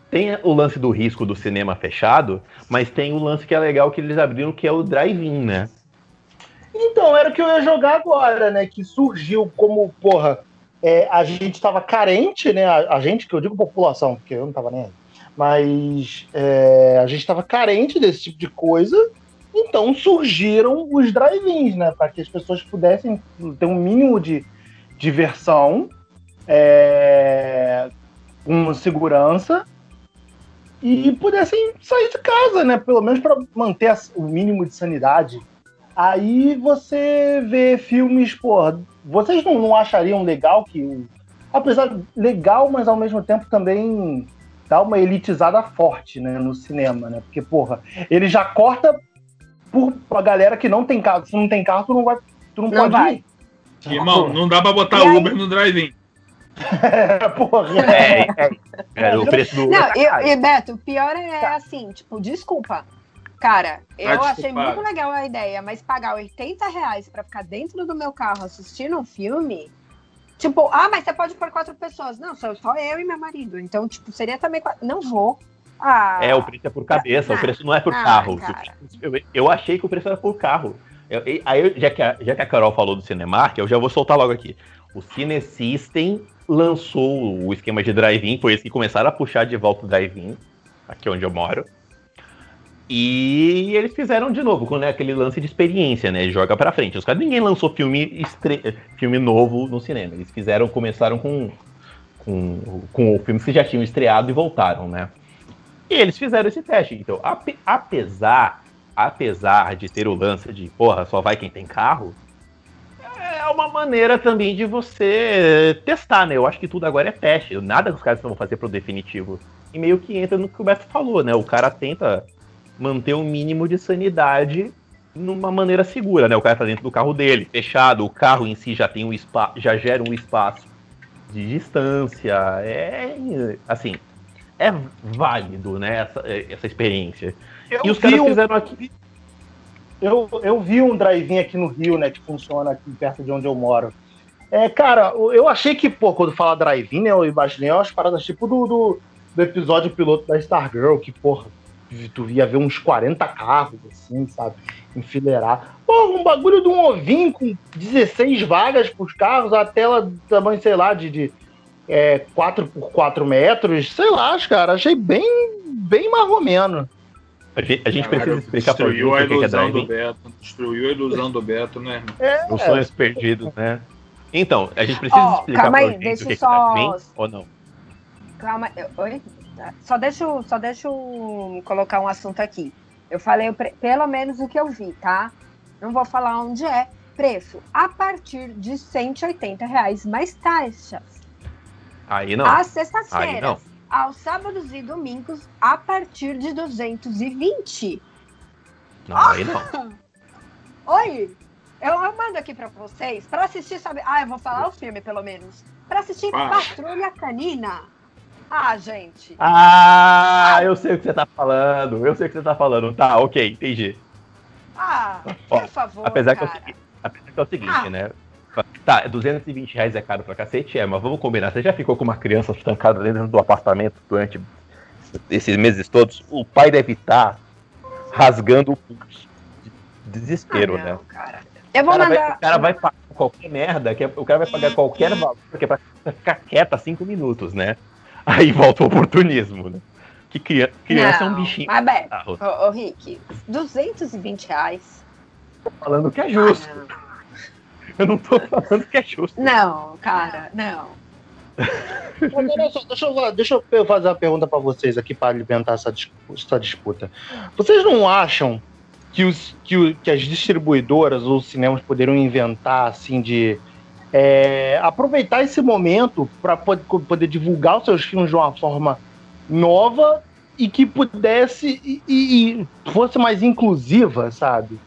tem o lance do risco do cinema fechado, mas tem o lance que é legal que eles abriram, que é o drive-in, né? Então, era o que eu ia jogar agora, né? Que surgiu como, porra, é, a gente estava carente, né? A, a, gente, que eu digo população, porque eu não estava nem aí, mas é, a gente estava carente desse tipo de coisa, então surgiram os drive-ins, né? Para que as pessoas pudessem ter um mínimo de diversão, é, com segurança e pudessem sair de casa, né? Pelo menos para manter o mínimo de sanidade. Aí você vê filmes, porra, vocês não, não achariam legal que. Apesar de legal, mas ao mesmo tempo também dá uma elitizada forte né, no cinema, né? Porque, porra, ele já corta por a galera que não tem carro. Se não tem carro, tu não vai. Tu não, não pode vai. ir. Irmão, não dá pra botar e Uber aí? no drive-in. É, porra. É, é, é, o preço do. Não, e, Beto, o pior é tá. assim, tipo, desculpa. Cara, eu tá achei muito legal a ideia, mas pagar 80 reais pra ficar dentro do meu carro assistindo um filme. Tipo, ah, mas você pode pôr quatro pessoas. Não, sou só eu e meu marido. Então, tipo, seria também. Não vou. Ah, é, o preço é por cabeça, ah, o preço não é por ah, carro. Eu, eu, achei que o preço era por carro. Eu, aí, já que, a, já que a Carol falou do Cinemark, eu já vou soltar logo aqui. O Cine System lançou o esquema de drive-in, foi esse que começaram a puxar de volta o drive-in, aqui onde eu moro. E eles fizeram de novo, com né, aquele lance de experiência, né? Joga pra frente. Os caras, ninguém lançou filme, filme novo no cinema. Eles fizeram, começaram com, com, com o filme que já tinham estreado e voltaram, né? E eles fizeram esse teste. Então, apesar, apesar de ter o lance de, porra, só vai quem tem carro, é uma maneira também de você testar, né? Eu acho que tudo agora é teste. Nada que os caras vão fazer pro definitivo. E meio que entra no que o Beto falou, né? O cara tenta manter um mínimo de sanidade numa maneira segura, né? O cara tá dentro do carro dele, fechado, o carro em si já tem um espaço, já gera um espaço de distância. É assim, é válido, né? Essa, essa experiência. Eu e os caras um... fizeram aqui. Eu, eu vi um drive-in aqui no Rio, né? Que funciona aqui perto de onde eu moro. É, cara, eu achei que, pô, quando fala drive-in, né, eu imaginei umas paradas tipo do, do, do episódio piloto da Stargirl, que, porra, tu ia ver uns 40 carros, assim, sabe? Enfileirar. Pô, um bagulho de um ovinho com 16 vagas pros carros, a tela tamanho, sei lá, de, de é, 4 por 4 metros, sei lá, cara, achei bem, bem marromeno. A gente, a gente precisa explicar pra gente a ilusão que é do Beto. Destruiu a ilusão do Beto, né? É. Os sonhos perdidos, né? Então, a gente precisa oh, explicar calma aí, deixa o que, só... que é ou não. Calma, oi? Só deixa, só deixa eu colocar um assunto aqui. Eu falei pelo menos o que eu vi, tá? Não vou falar onde é. Preço a partir de 180 reais mais taxas. Aí não. Às sextas-feiras, aos sábados e domingos, a partir de 220. Não, aí não. Oi! Eu, eu mando aqui pra vocês, pra assistir, sabe? Ah, eu vou falar o filme, pelo menos. Pra assistir ah. Patrulha Canina. Ah, gente. Ah, eu sei o que você tá falando. Eu sei o que você tá falando. Tá, ok, entendi. Ah, Ó, por favor. Apesar que, é o, apesar que é o seguinte, ah. né? Tá, 220 reais é caro pra cacete, é, mas vamos combinar. Você já ficou com uma criança estancada dentro do apartamento durante esses meses todos? O pai deve estar tá rasgando o pulso de desespero, ah, não, né? Cara. Eu vou o cara mandar. Vai, o cara vai pagar qualquer merda, que o cara vai pagar qualquer valor, porque é pra ficar quieta cinco minutos, né? Aí volta o oportunismo, né? Que criança, criança não, é um bichinho. Mas, Beto, ô, ô, Rick, 220 reais. Tô falando que é justo. Ah. Eu não tô falando que é justo. Não, cara, não. deixa, eu, deixa eu fazer uma pergunta para vocês aqui para alimentar essa, essa disputa. Vocês não acham que, os, que, que as distribuidoras ou os cinemas poderiam inventar assim de é, aproveitar esse momento para poder, poder, divulgar os seus filmes de uma forma nova e que pudesse e, e, fosse mais inclusiva, sabe?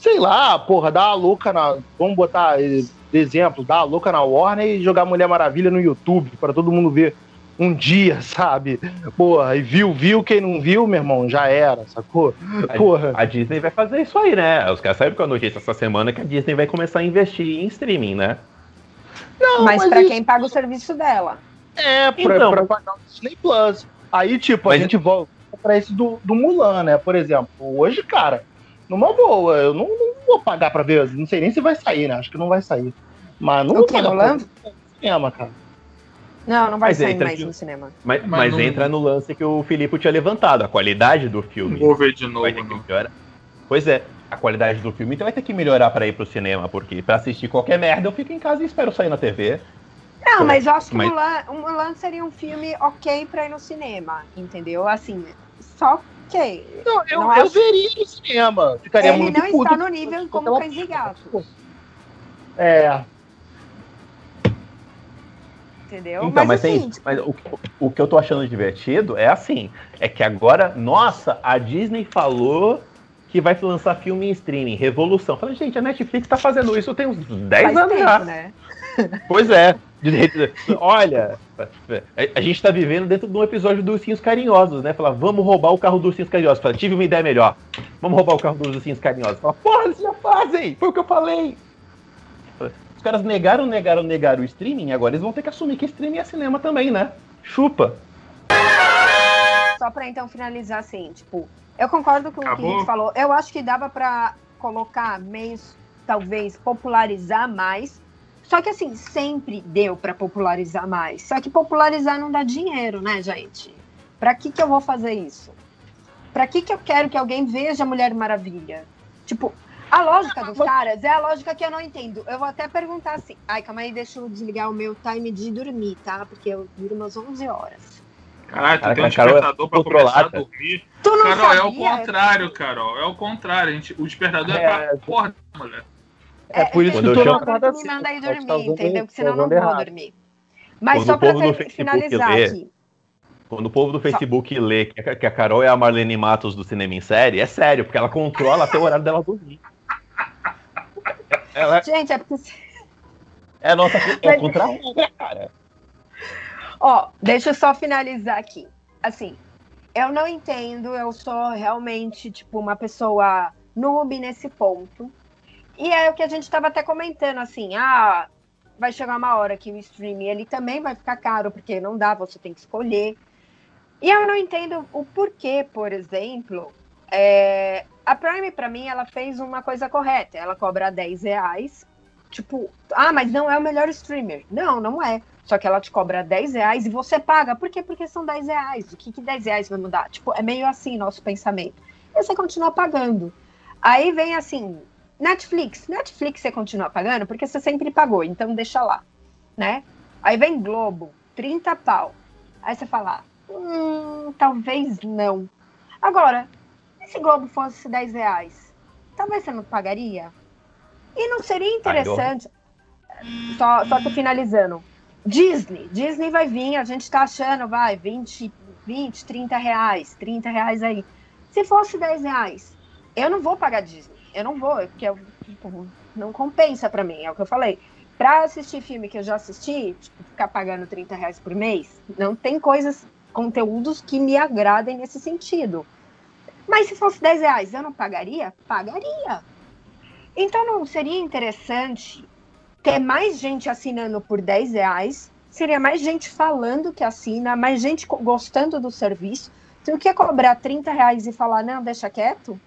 Sei lá, porra, dar a louca na. Vamos botar de exemplo, dar a louca na Warner e jogar Mulher Maravilha no YouTube para todo mundo ver um dia, sabe? Porra, e viu, viu, quem não viu, meu irmão, já era, sacou? Porra. A, a Disney vai fazer isso aí, né? Os caras saíram com a notícia essa semana que a Disney vai começar a investir em streaming, né? Não, mas, mas para isso... quem paga o serviço dela. É, pra, então, pra pagar o Disney Plus. Aí, tipo, Mas- a gente volta pra esse do, do Mulan, né? Por exemplo, hoje, cara, numa boa, eu não, não vou pagar pra ver, não sei nem se vai sair, né? Acho que não vai sair. Mas não O vou que, pagar Mulan? pra ver no cinema, cara. Não, não vai Mas sair mais no cinema. Mas, Mas mas não- entra no lance que o Filipe tinha levantado, a qualidade do filme. Vou ver de novo, vai ter que não. melhorar. Pois é, a qualidade do filme então vai ter que melhorar pra ir pro cinema, porque pra assistir qualquer merda eu fico em casa e espero sair na TV. Não, Pô, mas eu acho que mas- Mulan, o Mulan seria um filme ok pra ir no cinema, entendeu? Assim, só ok. Não, eu, Não eu acho- veria no cinema. Ficaria Ele muito não puto. está no nível como Então, Cães e Gatos, É, entendeu? Então, mas, assim, tem, mas o, o que eu tô achando divertido é assim, é que agora, nossa, a Disney falou que vai lançar filme em streaming, revolução. Falei, gente, a Netflix tá fazendo isso tem uns 10 faz anos tempo, já. né? Pois é. Olha, a- a gente tá vivendo dentro de um episódio dos Ursinhos Carinhosos, né? Falar, vamos roubar o carro dos Ursinhos Carinhosos. Fala, tive uma ideia melhor. Vamos roubar o carro dos Ursinhos Carinhosos. Fala, porra, eles já fazem! Foi o que eu falei. Os caras negaram, negaram, negaram o streaming, agora eles vão ter que assumir que streaming é cinema também, né? Chupa. Só pra então finalizar assim, tipo, eu concordo com o que Acabou? o Rick falou. Eu acho que dava pra colocar meios, talvez, popularizar mais. Só que assim, sempre deu pra popularizar mais. Só que popularizar não dá dinheiro, né, gente? Pra que que eu vou fazer isso? Pra que que eu quero que alguém veja Mulher Maravilha? Tipo, a lógica dos caras é a lógica que eu não entendo. Eu vou até perguntar assim. Ai, calma aí, deixa eu desligar o meu time de dormir, tá? Porque eu durmo às 11 horas. Caralho, tu Cara, tem um a é despertador pra começar a dormir. Tu não Carol, é o sabia? contrário, Carol. É o contrário. A gente, o despertador é, É, pra porra, mulher. É por isso Quando que eu tu não chamo- acorda me manda aí dormir, usando- entendeu? Que tá senão eu não vou errado. dormir. Mas Quando só Facebook finalizar lê- aqui. Quando o povo do Facebook lê que a, Carol é a Marlene Matos do cinema em série, é sério, porque ela controla até o horário dela dormir. Ela Gente, é porque. é a nossa é contra a cara. Ó, deixa eu só finalizar aqui. Assim, eu não entendo, eu sou realmente, tipo, uma pessoa noob nesse ponto. E é o que a gente estava até comentando, assim, ah, vai chegar uma hora que o streaming ele também vai ficar caro, porque não dá, você tem que escolher. E eu não entendo o porquê, por exemplo, é, a Prime, para mim, ela fez uma coisa correta. Ela cobra 10 reais. Tipo, ah, mas não é o melhor streamer. Não, não é. Só que ela te cobra 10 reais e você paga. Por quê? Porque são 10 reais. O que, que 10 reais vai mudar? Tipo, é meio assim nosso pensamento. E você continua pagando. Aí vem assim, Netflix. Netflix você continua pagando porque você sempre pagou, então deixa lá, né? Aí vem Globo, 30 pau. Aí você fala, hum, talvez não. Agora, se Globo fosse 10 reais? Talvez você não pagaria? E não seria interessante. Só, só tô finalizando. Disney. Disney vai vir, a gente tá achando, vai, 20, 20, 30 reais, 30 reais aí. Se fosse 10 reais, eu não vou pagar Disney. Eu não vou, porque eu, tipo, não compensa pra mim, é o que eu falei. Pra assistir filme que eu já assisti, tipo, ficar pagando 30 reais por mês, não tem coisas, conteúdos que me agradem nesse sentido. Mas se fosse 10 reais, eu não pagaria? Pagaria. Então não seria interessante ter mais gente assinando por 10 reais, seria mais gente falando que assina, mais gente gostando do serviço, do que cobrar 30 reais e falar, não, deixa quieto?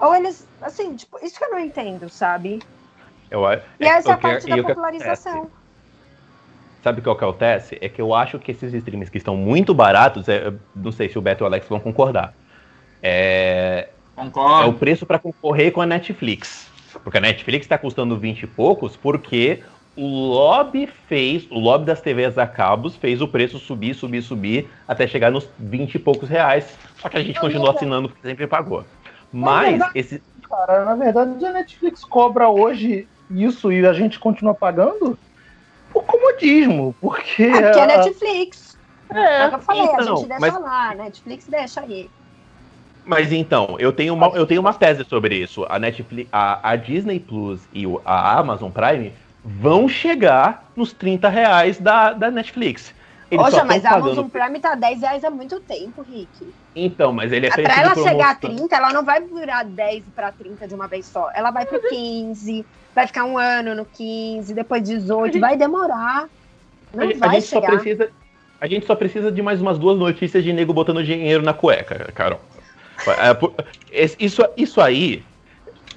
Ou eles, assim, tipo, isso que eu não entendo, sabe? Eu, a- E essa é a que- parte e da que popularização. Sabe o que acontece? É que eu acho que esses streams que estão muito baratos, é, eu não sei se o Beto e o Alex vão concordar. É, é o Concordo. preço para concorrer com a Netflix. Porque a Netflix está custando 20 e poucos porque o lobby fez, o lobby das TVs a cabos fez o preço subir, subir, subir até chegar nos 20 e poucos reais. Só que a gente continua assinando porque sempre pagou. Mas verdade. esse, Cara, na verdade, a Netflix cobra hoje isso e a gente continua pagando por comodismo, porque. É porque é a- Netflix. É, que eu falei, a então, gente deixa mas- lá, Netflix deixa aí. Mas então, eu tenho uma, eu tenho uma tese sobre isso. A Netflix, a, a Disney Plus e o- a Amazon Prime vão chegar nos 30 reais da, da Netflix. Eles só Poxa, mas a Amazon Prime tá 10 reais há muito tempo, Rick. Então, mas ele é feito Pra ela chegar a promoção. 30, ela não vai virar 10 para 30 de uma vez só. Ela vai pro 15, vai ficar um ano no 15, depois 18, vai demorar. Não a, gente- a vai gente só chegar. precisa A gente só precisa de mais umas duas notícias de nego botando dinheiro na cueca, Carol. É, isso, isso aí,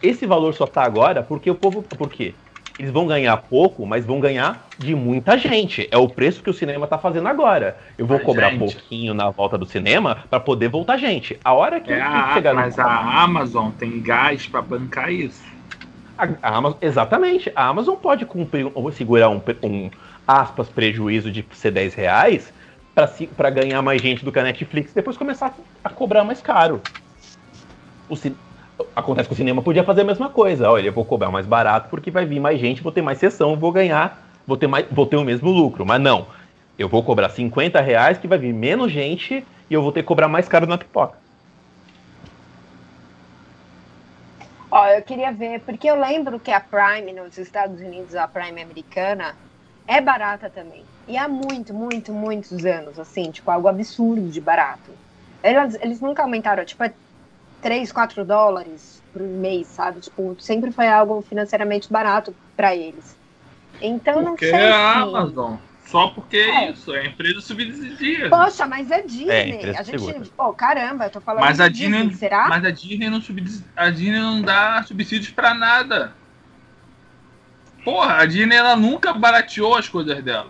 esse valor só tá agora porque o povo. Por quê? Eles vão ganhar pouco, mas vão ganhar de muita gente. É o preço que o cinema tá fazendo agora. Eu vou Mas, cobrar gente. pouquinho na volta do cinema para poder voltar gente. A hora que, É que a, chegar no mas a Amazon tem gás pra bancar isso. A, a Amazon, exatamente. A Amazon pode cumprir, ou segurar um, um, aspas, prejuízo de ser 10 reais para ganhar mais gente do que a Netflix e depois começar a cobrar mais caro. O ci- Acontece que o cinema podia fazer a mesma coisa. Olha, eu vou cobrar mais barato porque vai vir mais gente, vou ter mais sessão, vou ganhar, vou ter, mais, vou ter o mesmo lucro. Mas não. Eu vou cobrar 50 reais que vai vir menos gente e eu vou ter que cobrar mais caro na pipoca. Ó, eu queria ver, porque eu lembro que a Prime nos Estados Unidos, a Prime americana, é barata também. E há muito, muito, muitos anos, assim, tipo, algo absurdo de barato. Eles, eles nunca aumentaram, tipo, é 3, 4 dólares por mês, sabe? Tipo, sempre foi algo financeiramente barato para eles. Então, não Porque sei é a se... Amazon. Só porque é, É. isso, a empresa subsidia. Poxa, mas é É, Disney. empresa a gente. segura. Oh, caramba, eu tô falando Mas de a Disney, Disney, será? mas a Disney não subsidi- a Disney não dá subsídios pra nada. Porra, a Disney ela nunca barateou as coisas dela.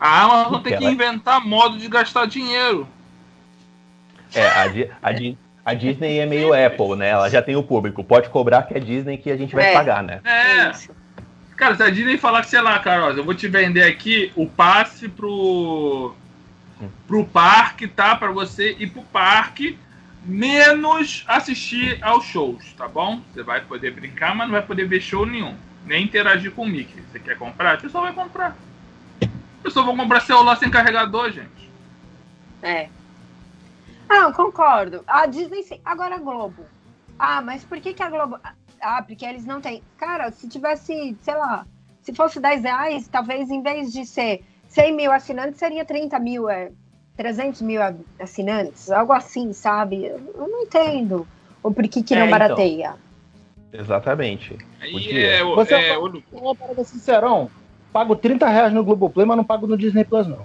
A Amazon Porque tem que ela- inventar modo de gastar dinheiro. É, a, Di- a Di- a Disney é meio Apple, né? Ela já tem o público. Pode cobrar que é Disney que a gente vai É. pagar, né? É. Isso. Cara, se a Disney falar que, sei lá, Carol, eu vou te vender aqui o passe pro, pro parque, tá? Pra você ir pro parque, menos assistir aos shows, tá bom? Você vai poder brincar, mas não vai poder ver show nenhum. Nem interagir com o Mickey. Você quer comprar? O pessoal vai comprar. O pessoal vai comprar celular sem carregador, gente. É. Não, concordo. A Disney sim. Agora a Globo. Ah, mas por que, que a Globo. Ah, porque eles não têm. Cara, se tivesse, sei lá, se fosse 10 reais, talvez em vez de ser 100 mil assinantes, seria 30 mil, é, 300 mil assinantes, algo assim, sabe? Eu não entendo o porquê que É, não então. barateia. Exatamente. Aí é, Você é, fala- o- Uma parada sincerão, pago 30 reais no Globoplay, mas não pago no Disney Plus, não.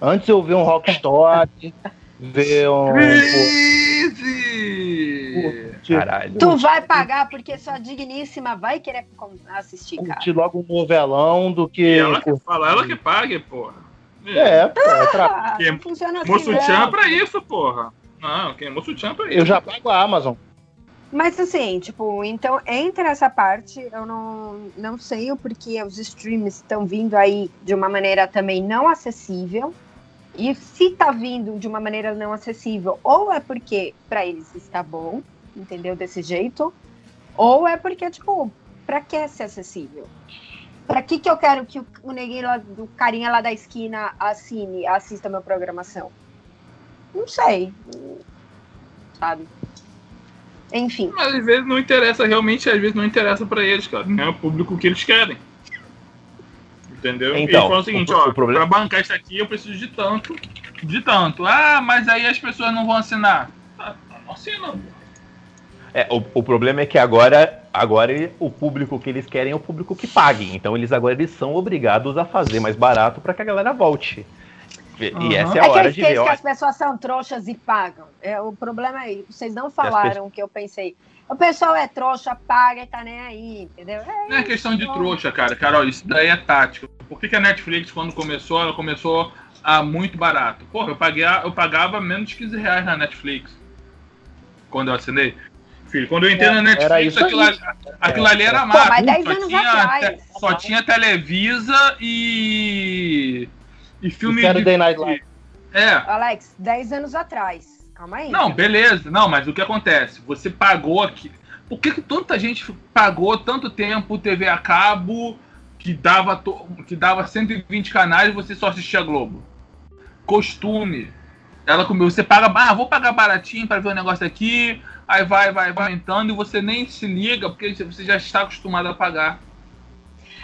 Antes eu ver um Rockstory, ver um. Crazy! Curtir, Caralho. Tu vai pagar porque sua digníssima vai querer assistir, cara. curtir logo um novelão do que. E ela que fala, ela que pague, porra. É, pô, é tra- Ah, Que- não funciona assim, Moço não. Tchan é pra isso, porra. Não, quem Moço Tchan é pra isso. eu já pago a Amazon. Mas assim, tipo, então entre essa parte, eu não, não sei o porquê os streams estão vindo aí de uma maneira também não acessível. E se tá vindo de uma maneira não acessível, ou é porque pra eles está bom, entendeu? Desse jeito, ou é porque, tipo, pra que ser acessível? Pra que que eu quero que o, neguinho lá, o carinha lá da esquina assine, assista a minha programação? Não sei. Sabe? Enfim. Mas às vezes não interessa, realmente, às vezes não interessa pra eles, cara. Não é o público que eles querem. Entendeu? Então, eles falam o seguinte, o- ó, o problema- pra bancar isso aqui eu preciso de tanto, de tanto. Ah, mas aí as pessoas não vão assinar. Ah, não assina. É, o, o problema é que agora, agora o público que eles querem é o público que pague. Então eles agora eles são obrigados a fazer mais barato para que a galera volte. E, e Aham. essa é É, a que eu hora de ver. que as pessoas são trouxas e pagam. É, o problema é isso. Vocês não falaram o que eu pensei. O pessoal é trouxa, paga e tá nem aí, entendeu? É, Não é questão de trouxa, cara. Carol, isso daí é tática. Por que, que a Netflix, quando começou, ela começou a muito barato? Porra, eu, paguei, eu pagava menos de 15 reais na Netflix. Quando eu assinei. Filho, quando eu entrei na Era Netflix, isso aquilo, ali- aquilo ali era Pô, mato. mas 10 Só anos tinha, atrás. te- só tinha Televisa e. E filme E de. Night Live. É. Alex, 10 anos atrás. Calma aí. Não, beleza. Não, mas o que acontece? Você pagou aqui. Por que, que tanta gente pagou tanto tempo TV a cabo que dava, to- que dava 120 canais e você só assistia Globo? Costume. Ela comeu, você paga, ah, vou pagar baratinho para ver o negócio aqui, aí vai, vai, vai aumentando e você nem se liga porque você já está acostumado a pagar.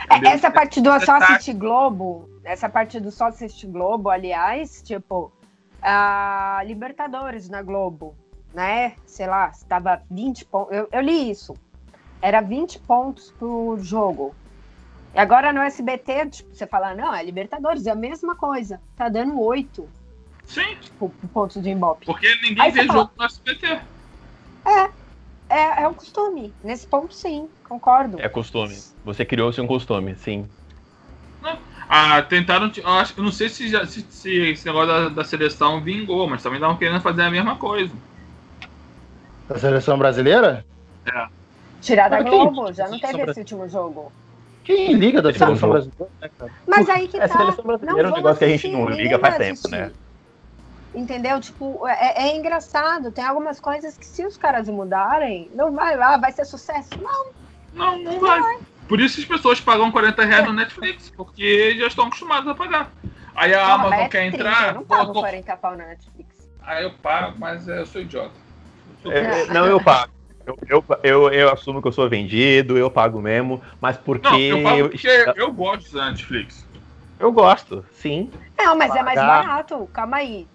É, Entendeu? essa parte do É só assistir Globo, essa parte do só assistir Globo, aliás, tipo, a Libertadores na Globo, né? Sei lá, estava 20 pontos. Eu, eu li isso. Era 20 pontos por jogo. E agora no SBT, tipo, você fala, não, é Libertadores, é a mesma coisa. Tá dando oito. Sim. Tipo, pontos de Ibope. Porque ninguém vê jogo no SBT. É, é, é um costume. Nesse ponto, sim, concordo. É costume. Você criou-se um costume, sim. Ah, tentaram. Eu, acho, eu não sei se, já, se, se esse negócio da, da, seleção vingou, mas também estavam querendo fazer a mesma coisa. Da seleção brasileira? É. Tirar da Globo, já não teve esse último jogo. Quem liga da seleção brasileira? Né, mas aí que tá. A seleção brasileira é um negócio que a gente não liga faz tempo, né? Entendeu? Tipo, é, é, engraçado. Tem algumas coisas que se os caras mudarem, não vai lá, vai ser sucesso. Não. Não, não, não vai. vai. Por isso as pessoas pagam 40 reais no Netflix, porque já estão acostumados a pagar. Aí a Amazon é quer 30, entrar. Eu não pago tô... 40 pau na Netflix. Aí eu pago, mas eu sou idiota. Eu sou... É, não, eu pago. Eu, eu, eu, eu, assumo que eu sou vendido, eu pago mesmo, mas porque. Não, eu pago porque eu, eu gosto da Netflix. Eu gosto, sim. Não, mas Pagar. é mais barato. Calma aí.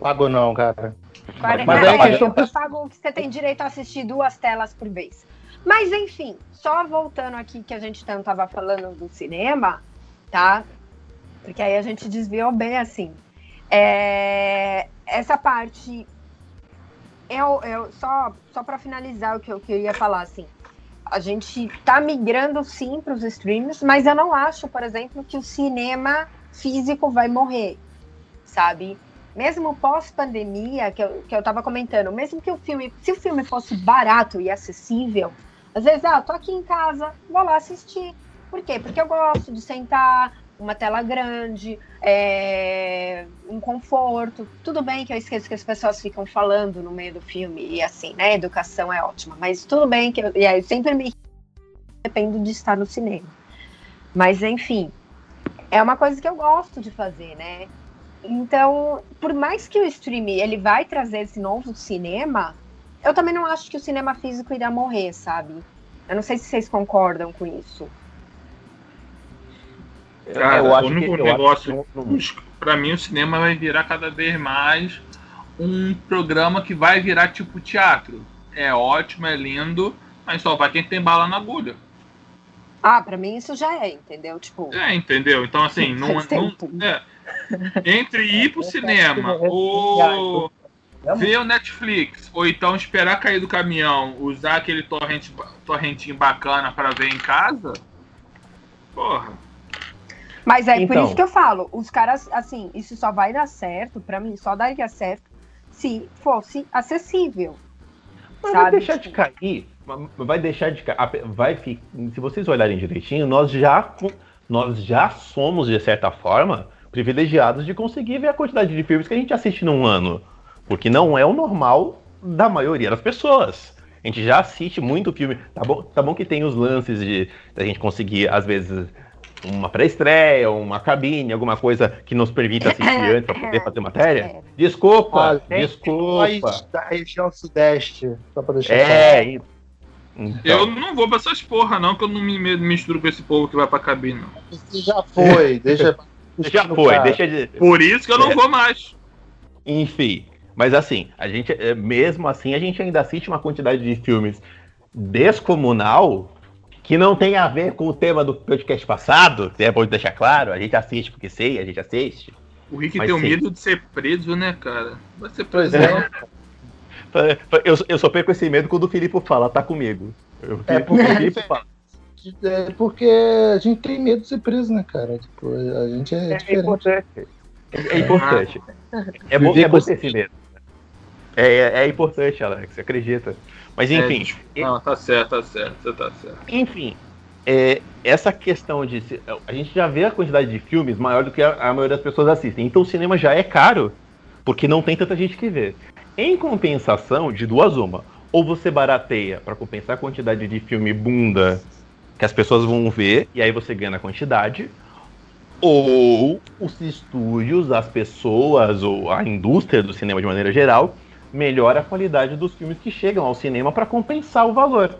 Pago não, cara. 40 mas é, questão... eu pago que você tem direito a assistir duas telas por vez. Mas enfim, só voltando aqui que a gente tanto tava falando do cinema, tá? Porque aí a gente desviou bem assim. É... Essa parte eu, eu só, só para finalizar o que eu queria falar, assim, a gente tá migrando sim para os streams, mas eu não acho, por exemplo, que o cinema físico vai morrer, sabe? Mesmo pós-pandemia, que eu, que eu tava comentando, mesmo que o filme, se o filme fosse barato e acessível, às vezes, ah, tô aqui em casa, vou lá assistir. Por quê? Porque eu gosto de sentar, uma tela grande, é, um conforto. Tudo bem que eu esqueço que as pessoas ficam falando no meio do filme e assim, né? Educação é ótima, mas tudo bem que eu, e aí sempre me dependo de estar no cinema. Mas enfim, é uma coisa que eu gosto de fazer, né? Então, por mais que o stream ele vai trazer esse novo cinema, eu também não acho que o cinema físico irá morrer, sabe? Eu não sei se vocês concordam com isso. Cara, eu acho o único que, negócio. Para mim, o cinema vai virar cada vez mais um programa que vai virar tipo teatro. É ótimo, é lindo, mas só vai quem tem bala na agulha. Ah, para mim isso já é, entendeu? Tipo. É, entendeu? Então, assim, não, não é, entre ir pro cinema ou ver o Netflix, ou então esperar cair do caminhão, usar aquele torrent, torrentinho bacana para ver em casa, porra. Mas é então, por isso que eu falo, os caras, assim, isso só vai dar certo, para mim, só daria certo se fosse acessível. Mas sabe? vai deixar de cair, vai deixar de cair, vai se vocês olharem direitinho, nós já nós já somos de certa forma privilegiados de conseguir ver a quantidade de filmes que a gente assiste num ano, porque não é o normal da maioria das pessoas. A gente já assiste muito filme. Tá bom, tá bom que tem os lances de a gente conseguir, às vezes, uma pré-estreia, uma cabine, alguma coisa que nos permita assistir antes para poder fazer matéria? É. Desculpa, ah, desculpa. Da região sudeste, só para deixar É, isso. Então. Eu não vou pra essas porra, não, que eu não me misturo com esse povo que vai pra cabine, não. Você já foi, deixa. já foi, deixa de. Por isso que eu não é. vou mais. Enfim, mas assim, a gente, é, mesmo assim, a gente ainda assiste uma quantidade de filmes descomunal que não tem a ver com o tema do podcast passado, é bom deixar claro, a gente assiste porque sei, a gente assiste. O Rick tem o medo de ser preso, né, cara? Vai ser preso. É. Eu, eu só perco esse medo quando o Filipe fala, tá comigo. Eu, é porque, Filipe fala. É porque a gente tem medo de ser preso, né, cara? Tipo, a gente é, é diferente. Importante. É importante. É bom, é bom ter esse medo. É, é, é importante, Alex, acredita. Mas é, enfim. É, não, tá certo, tá certo, você tá certo. Enfim, é, essa questão de. A gente já vê a quantidade de filmes maior do que a, a, maioria das pessoas assistem. Então o cinema já é caro, porque não tem tanta gente que vê. Em compensação, de duas uma. Ou você barateia para compensar a quantidade de filme bunda que as pessoas vão ver, e aí você ganha na quantidade. Ou os estúdios, as pessoas, ou a indústria do cinema de maneira geral, melhora a qualidade dos filmes que chegam ao cinema para compensar o valor.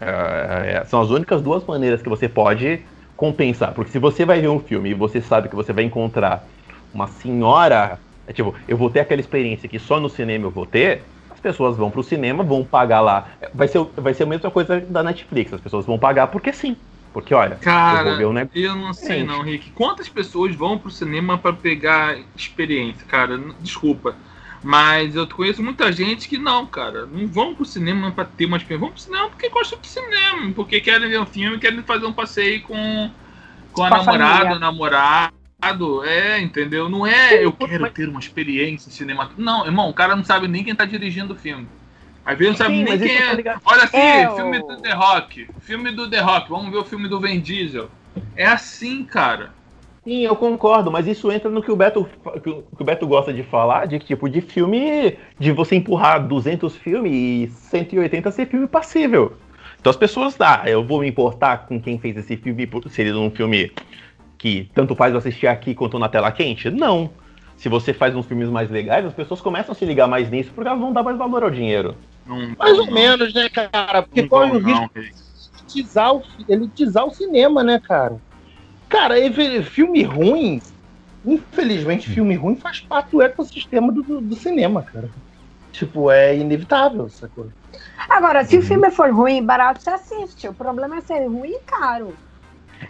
É, é, são as únicas duas maneiras que você pode compensar. Porque se você vai ver um filme e você sabe que você vai encontrar uma senhora. É tipo, eu vou ter aquela experiência que só no cinema eu vou ter. As pessoas vão pro cinema, vão pagar lá. Vai ser, vai ser a mesma coisa da Netflix. As pessoas vão pagar porque sim. Porque, olha, Cara, eu ver negócio. eu não sei Gente. não, Rick. Quantas pessoas vão pro cinema pra pegar experiência, cara? Desculpa. Mas eu conheço muita gente que não, cara. Não vão pro cinema pra ter uma experiência. Vão pro cinema porque gostam do cinema. Porque querem ver um filme, querem fazer um passeio com, com a namorada, o namorado. É, entendeu? Não é eu quero ter uma experiência cinematográfica. Não, irmão, o cara não sabe nem quem tá dirigindo o filme. Às vezes não sabe Sim, nem quem é. ligado. Olha assim, É, o- filme do The Rock. Filme do The Rock. Vamos ver o filme do Vin Diesel. É assim, cara. Sim, eu concordo, mas isso entra no que o Beto, que o o Beto gosta de falar, de tipo, de filme, de você empurrar 200 filmes e 180 ser filme passível. Então as pessoas, ah, eu vou me importar com quem fez esse filme, por ser um filme que tanto faz eu assistir aqui quanto na tela quente? Não. Se você faz uns filmes mais legais, as pessoas começam a se ligar mais nisso porque elas vão dar mais valor ao dinheiro. Não, Mais ou não, menos, né, cara? Porque Não, corre não, o risco não, de o, fi- elitizar o cinema, né, cara? Cara, e- filme ruim, infelizmente, filme ruim faz parte do ecossistema do, do, do cinema, cara. Tipo, é inevitável essa coisa. Agora, se o Uhum. filme for ruim e barato, você assiste. O problema é ser ruim e caro.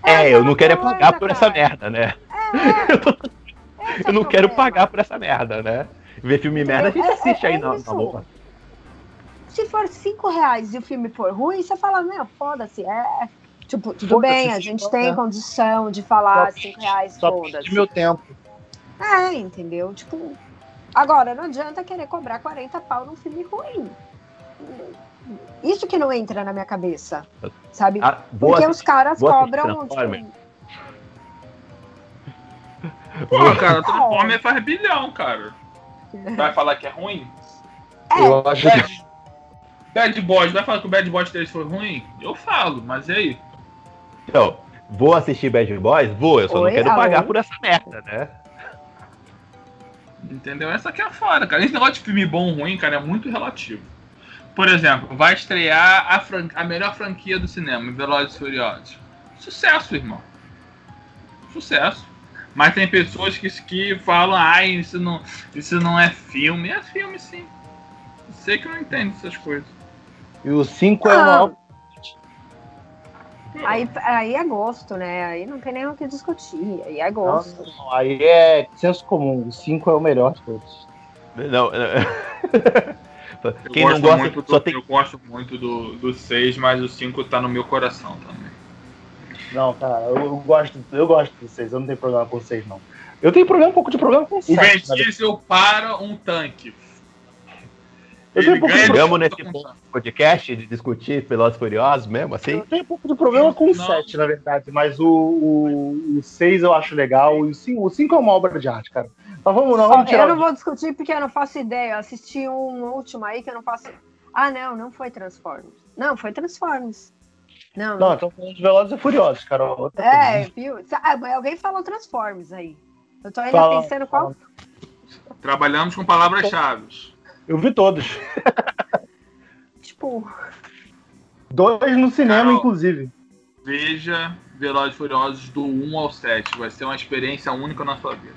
É, eu não quero é coisa, pagar por essa cara. merda, né? Esse é Eu não quero problema. pagar por essa merda, né? Ver filme merda, a gente É- é- assiste aí é na, boa. Se for cinco reais e o filme for ruim, você fala, meu, foda-se. É, tipo, tudo bem, a gente tem né? condição de falar Só cinco reais, Só foda-se. perdi meu tempo. É, entendeu? Tipo, agora não adianta querer cobrar 40 pau num filme ruim. Isso que não entra na minha cabeça, sabe? Ah, Porque assistir- os caras cobram, tipo, Pô, cara, Transformer faz bilhão, cara. Vai falar que é ruim? é, Eu acho que Bad, Boys, vai falar que o Bad Boys 3 foi ruim? Eu falo, mas e aí? Então, vou assistir Bad Boys? Vou, eu só Oi, não quero pagar por essa merda, né? Entendeu? Essa aqui é fora, cara. Esse negócio de filme bom ou ruim, cara, é muito relativo. Por exemplo, vai estrear a, fran- a melhor franquia do cinema, Velozes e Furiosos. Sucesso, irmão. Sucesso. Mas tem pessoas que, que falam, ai, isso não, isso não é filme. É filme, sim. Você que não entende essas coisas. E o 5 é Não. uma. aí, aí é gosto, né? Aí não tem nem o que discutir. Aí é gosto. Não, não, aí é senso comum. O 5 é o melhor de todos. Não, Eu Quem não gosta, muito do, só tem. Eu gosto muito do, do 6, mas o 5 tá no meu coração também. Não, cara, eu, eu gosto, eu gosto de vocês, eu não tenho problema com vocês, não. Eu tenho problema, um pouco de problema com O Vin vocês. né? Diesel para um tanque. Eu tenho um pouco Chegamos nesse podcast de discutir Velozes e Furiosos mesmo, assim? Eu tenho um pouco de problema com o Não. 7, na verdade, mas o, o, o 6 eu acho legal, e o 5, o 5 é uma obra de arte, cara. Mas vamos, não, vamos tirar eu não vou discutir porque eu não faço ideia. Eu assisti um último aí que eu não faço. Ah, não, não foi Transformers. Não, foi Transformers. Não, Não, não. falando de Velozes e Furiosos, cara. Outra É, coisa. viu? Ah, alguém falou Transformers aí. Eu tô ainda Fala- pensando qual. fala. Trabalhamos com palavras-chave. Eu vi todos. Tipo, Dois no cinema, Carol. inclusive. Veja Velozes e Furiosos do 1 ao 7. Vai ser uma experiência única na sua vida.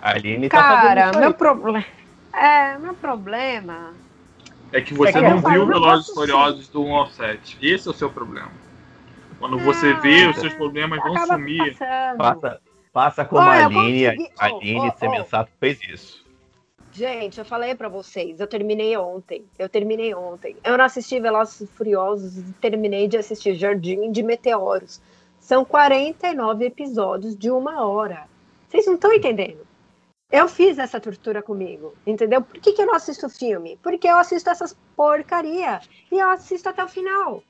A Aline tá cara, meu problema. É, meu problema. É que você É que não viu Velozes e Furiosos do 1 ao 7. Esse é o seu problema. Quando você Não, vê, é. os seus problemas vão sumir. passando. Faça, faça como Olha, a Aline. consegui- A Oh, Aline, oh, oh. sensato, fez isso. Gente, eu falei pra vocês, eu terminei ontem. Eu terminei ontem. Eu não assisti Velozes e Furiosos e terminei de assistir Jardim de Meteoros. São 49 episódios de uma hora. Vocês não estão entendendo. Eu fiz essa tortura comigo, entendeu? Por que, que eu não assisto filme? Porque eu assisto essas porcaria e eu assisto até o final.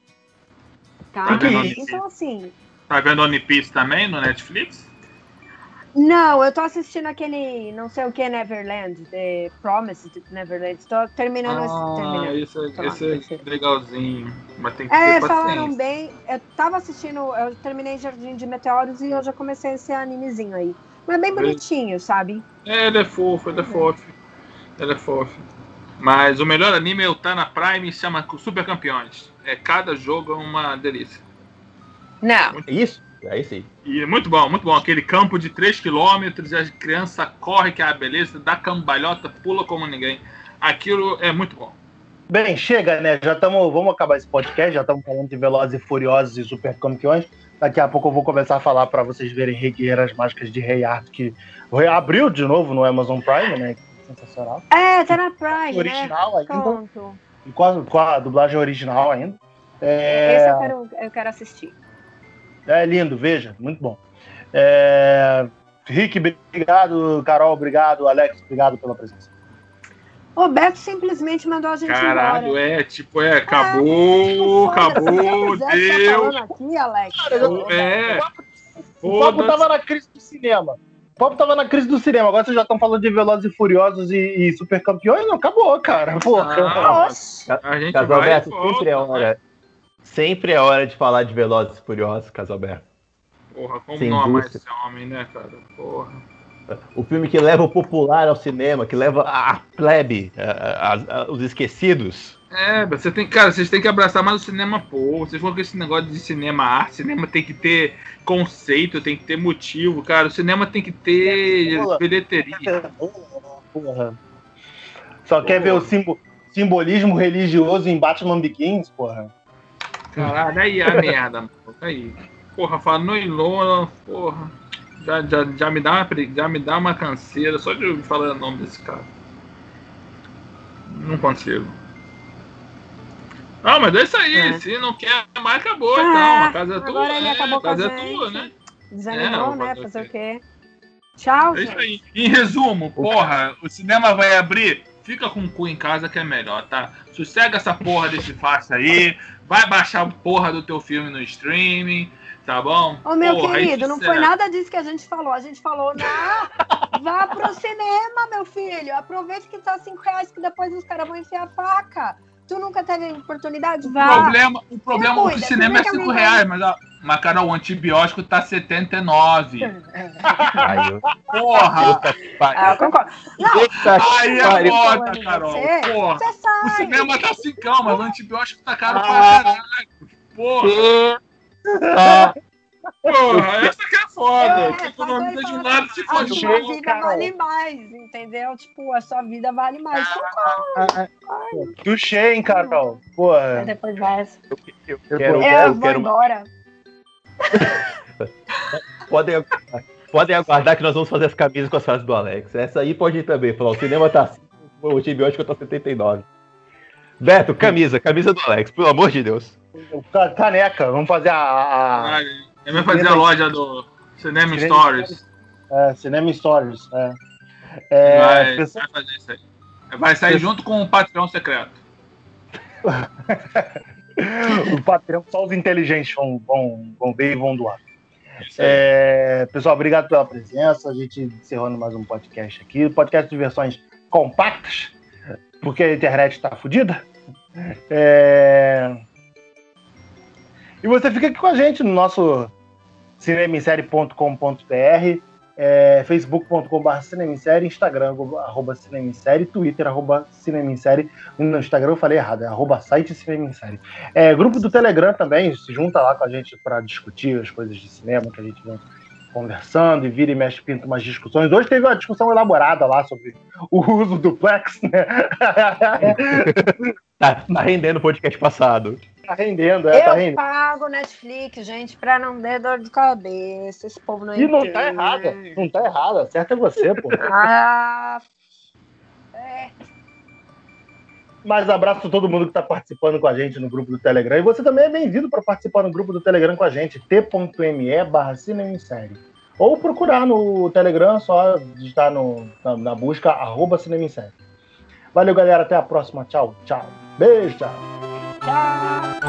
Tá? Tá Então, assim, Tá vendo One Piece também no Netflix? Não, eu tô assistindo aquele não sei o que Neverland, The Promised Neverland. Tô terminando esse. Ah, Terminando. esse, é- Tá lá, esse esse. é legalzinho. Mas tem que É, ter falaram paciência. bem. Eu tava assistindo, eu terminei Jardim de Meteoros e eu já comecei esse animezinho aí. Mas é bem bonitinho, sabe? É, ele é fofo, ele é fofo. Ele é fofo. Mas o melhor anime é o Tá na Prime e se chama Super Campeões. É, cada jogo é uma delícia. Não. É isso? É isso aí. E é muito bom, muito bom. Aquele campo de 3km, a criança corre, que é a beleza, dá cambalhota, pula como ninguém. Aquilo é muito bom. Bem, chega, né? Já estamos. Vamos acabar esse podcast, já estamos falando de Velozes e Furiosos e Super Campeões. Daqui a pouco eu vou começar a falar para vocês verem Regueiras Mágicas de Rei Arthur, que abriu de novo no Amazon Prime, né? Sensacional. É, tá na Prime, original né? ainda. Com a, com a dublagem original ainda. É... Esse eu quero, eu quero assistir. É lindo, veja, muito bom. É... Rick, obrigado. Carol, obrigado. Alex, obrigado pela presença. O Beto simplesmente mandou a gente Caralho, embora. é, tipo, é, acabou, é, acabou, tá deu. aqui, Alex. é. O papo tava na crise do cinema. O papo tava na crise do cinema. Agora vocês já estão falando de Velozes e Furiosos e, e Super Campeões? Não, acabou, cara. Pô, ah, a gente Casalberto, vai sempre é hora. Sempre é hora de falar de Velozes e Furiosos, Casalberto. Porra, como Sem não amar esse homem, né, cara? Porra. O filme que leva o popular ao cinema, que leva a plebe, a, a, a, os esquecidos. É, você tem, cara, vocês têm que abraçar mais o cinema, pô. Vocês falam que esse negócio de cinema arte, cinema tem que ter conceito, tem que ter motivo, cara. O cinema tem que ter Porra. bilheteria. Porra. Só porra. quer ver o simbolismo religioso em Batman Begins, porra. Caralho, aí a merda, mano. Aí. Porra, fala Noilona, porra. Já, já, já, me dá uma, já me dá uma canseira só de falar o nome desse cara. Não consigo. Não, mas é isso aí. É. Se não quer mais, acabou. Ah, então, a casa é tua. Agora ele né? acabou a casa com a é tua, né? Desanimou, é, né? Fazer o quê? Tchau, é isso aí. Em resumo, porra, o cinema vai abrir. Fica com o cu em casa que é melhor, tá? Sossega essa porra desse face aí. Vai baixar a porra do teu filme no streaming Tá bom? Ô, meu Porra, querido, não foi nada disso que a gente falou. A gente falou, não, vá pro cinema, meu filho. Aproveita que tá 5 reais, que depois os caras vão enfiar a faca. Tu nunca teve oportunidade? Vá. O problema, o problema é que o cinema é 5 reais, mas, ó, mas, cara, o antibiótico tá 79. Aí eu... Porra! Ah, eu concordo. Não, aí é foda, Carol. Você, Porra. Você sabe. O cinema tá 5, mas o antibiótico tá caro ah. pra caralho. Porra! Ah. Porra, essa que é foda. É, tipo, de um lado se A sua vida vale mais, entendeu? Tipo, a sua vida vale mais. Ah, Tuxê, hein, Carol? Porra. Depois dessa. Eu, eu, eu, quero, eu, eu vou quero... embora. podem, podem aguardar que nós vamos fazer as camisas com as frases do Alex. Essa aí pode ir também. Falar, o cinema tá assim, o antibiótico tá 79. Beto, camisa, camisa do Alex, pelo amor de Deus. Caneca, vamos fazer a. a... Ele vai fazer a loja do Cinema, Cinema Stories. É, Cinema Stories, é. é vai, pessoa... vai fazer isso aí. Vai sair junto com o Patreon secreto. o Patreon, só os inteligentes vão, vão, vão ver e vão doar. É, pessoal, obrigado pela presença. A gente encerrando mais um podcast aqui. Podcast de versões compactas, porque a internet está fodida. É... E você fica aqui com a gente no nosso cinemissérie.com.br, é, facebook.com.br cinemissérie, instagram, arroba cinemissérie, twitter, arroba cinemissérie. No Instagram eu falei errado, é arroba site cinemissérie. É, grupo do Telegram também, se junta lá com a gente para discutir as coisas de cinema que a gente vem conversando e vira e mexe, pinta umas discussões. Hoje teve uma discussão elaborada lá sobre o uso do Plex, né? tá, tá rendendo o podcast passado. Tá rendendo, é, eu tá rendendo. pago Netflix, gente, pra não ter dor de cabeça. Esse povo não E não tá errada, não tá errada. Certo é você, pô. Ah, é. Mas abraço a todo mundo que está participando com a gente no grupo do Telegram. E você também é bem-vindo para participar no grupo do Telegram com a gente, t.me barra Série. Ou procurar no Telegram, só digitar no, na, na busca arroba Série. Valeu, galera. Até a próxima. Tchau, tchau. Beijo, tchau. Tchau.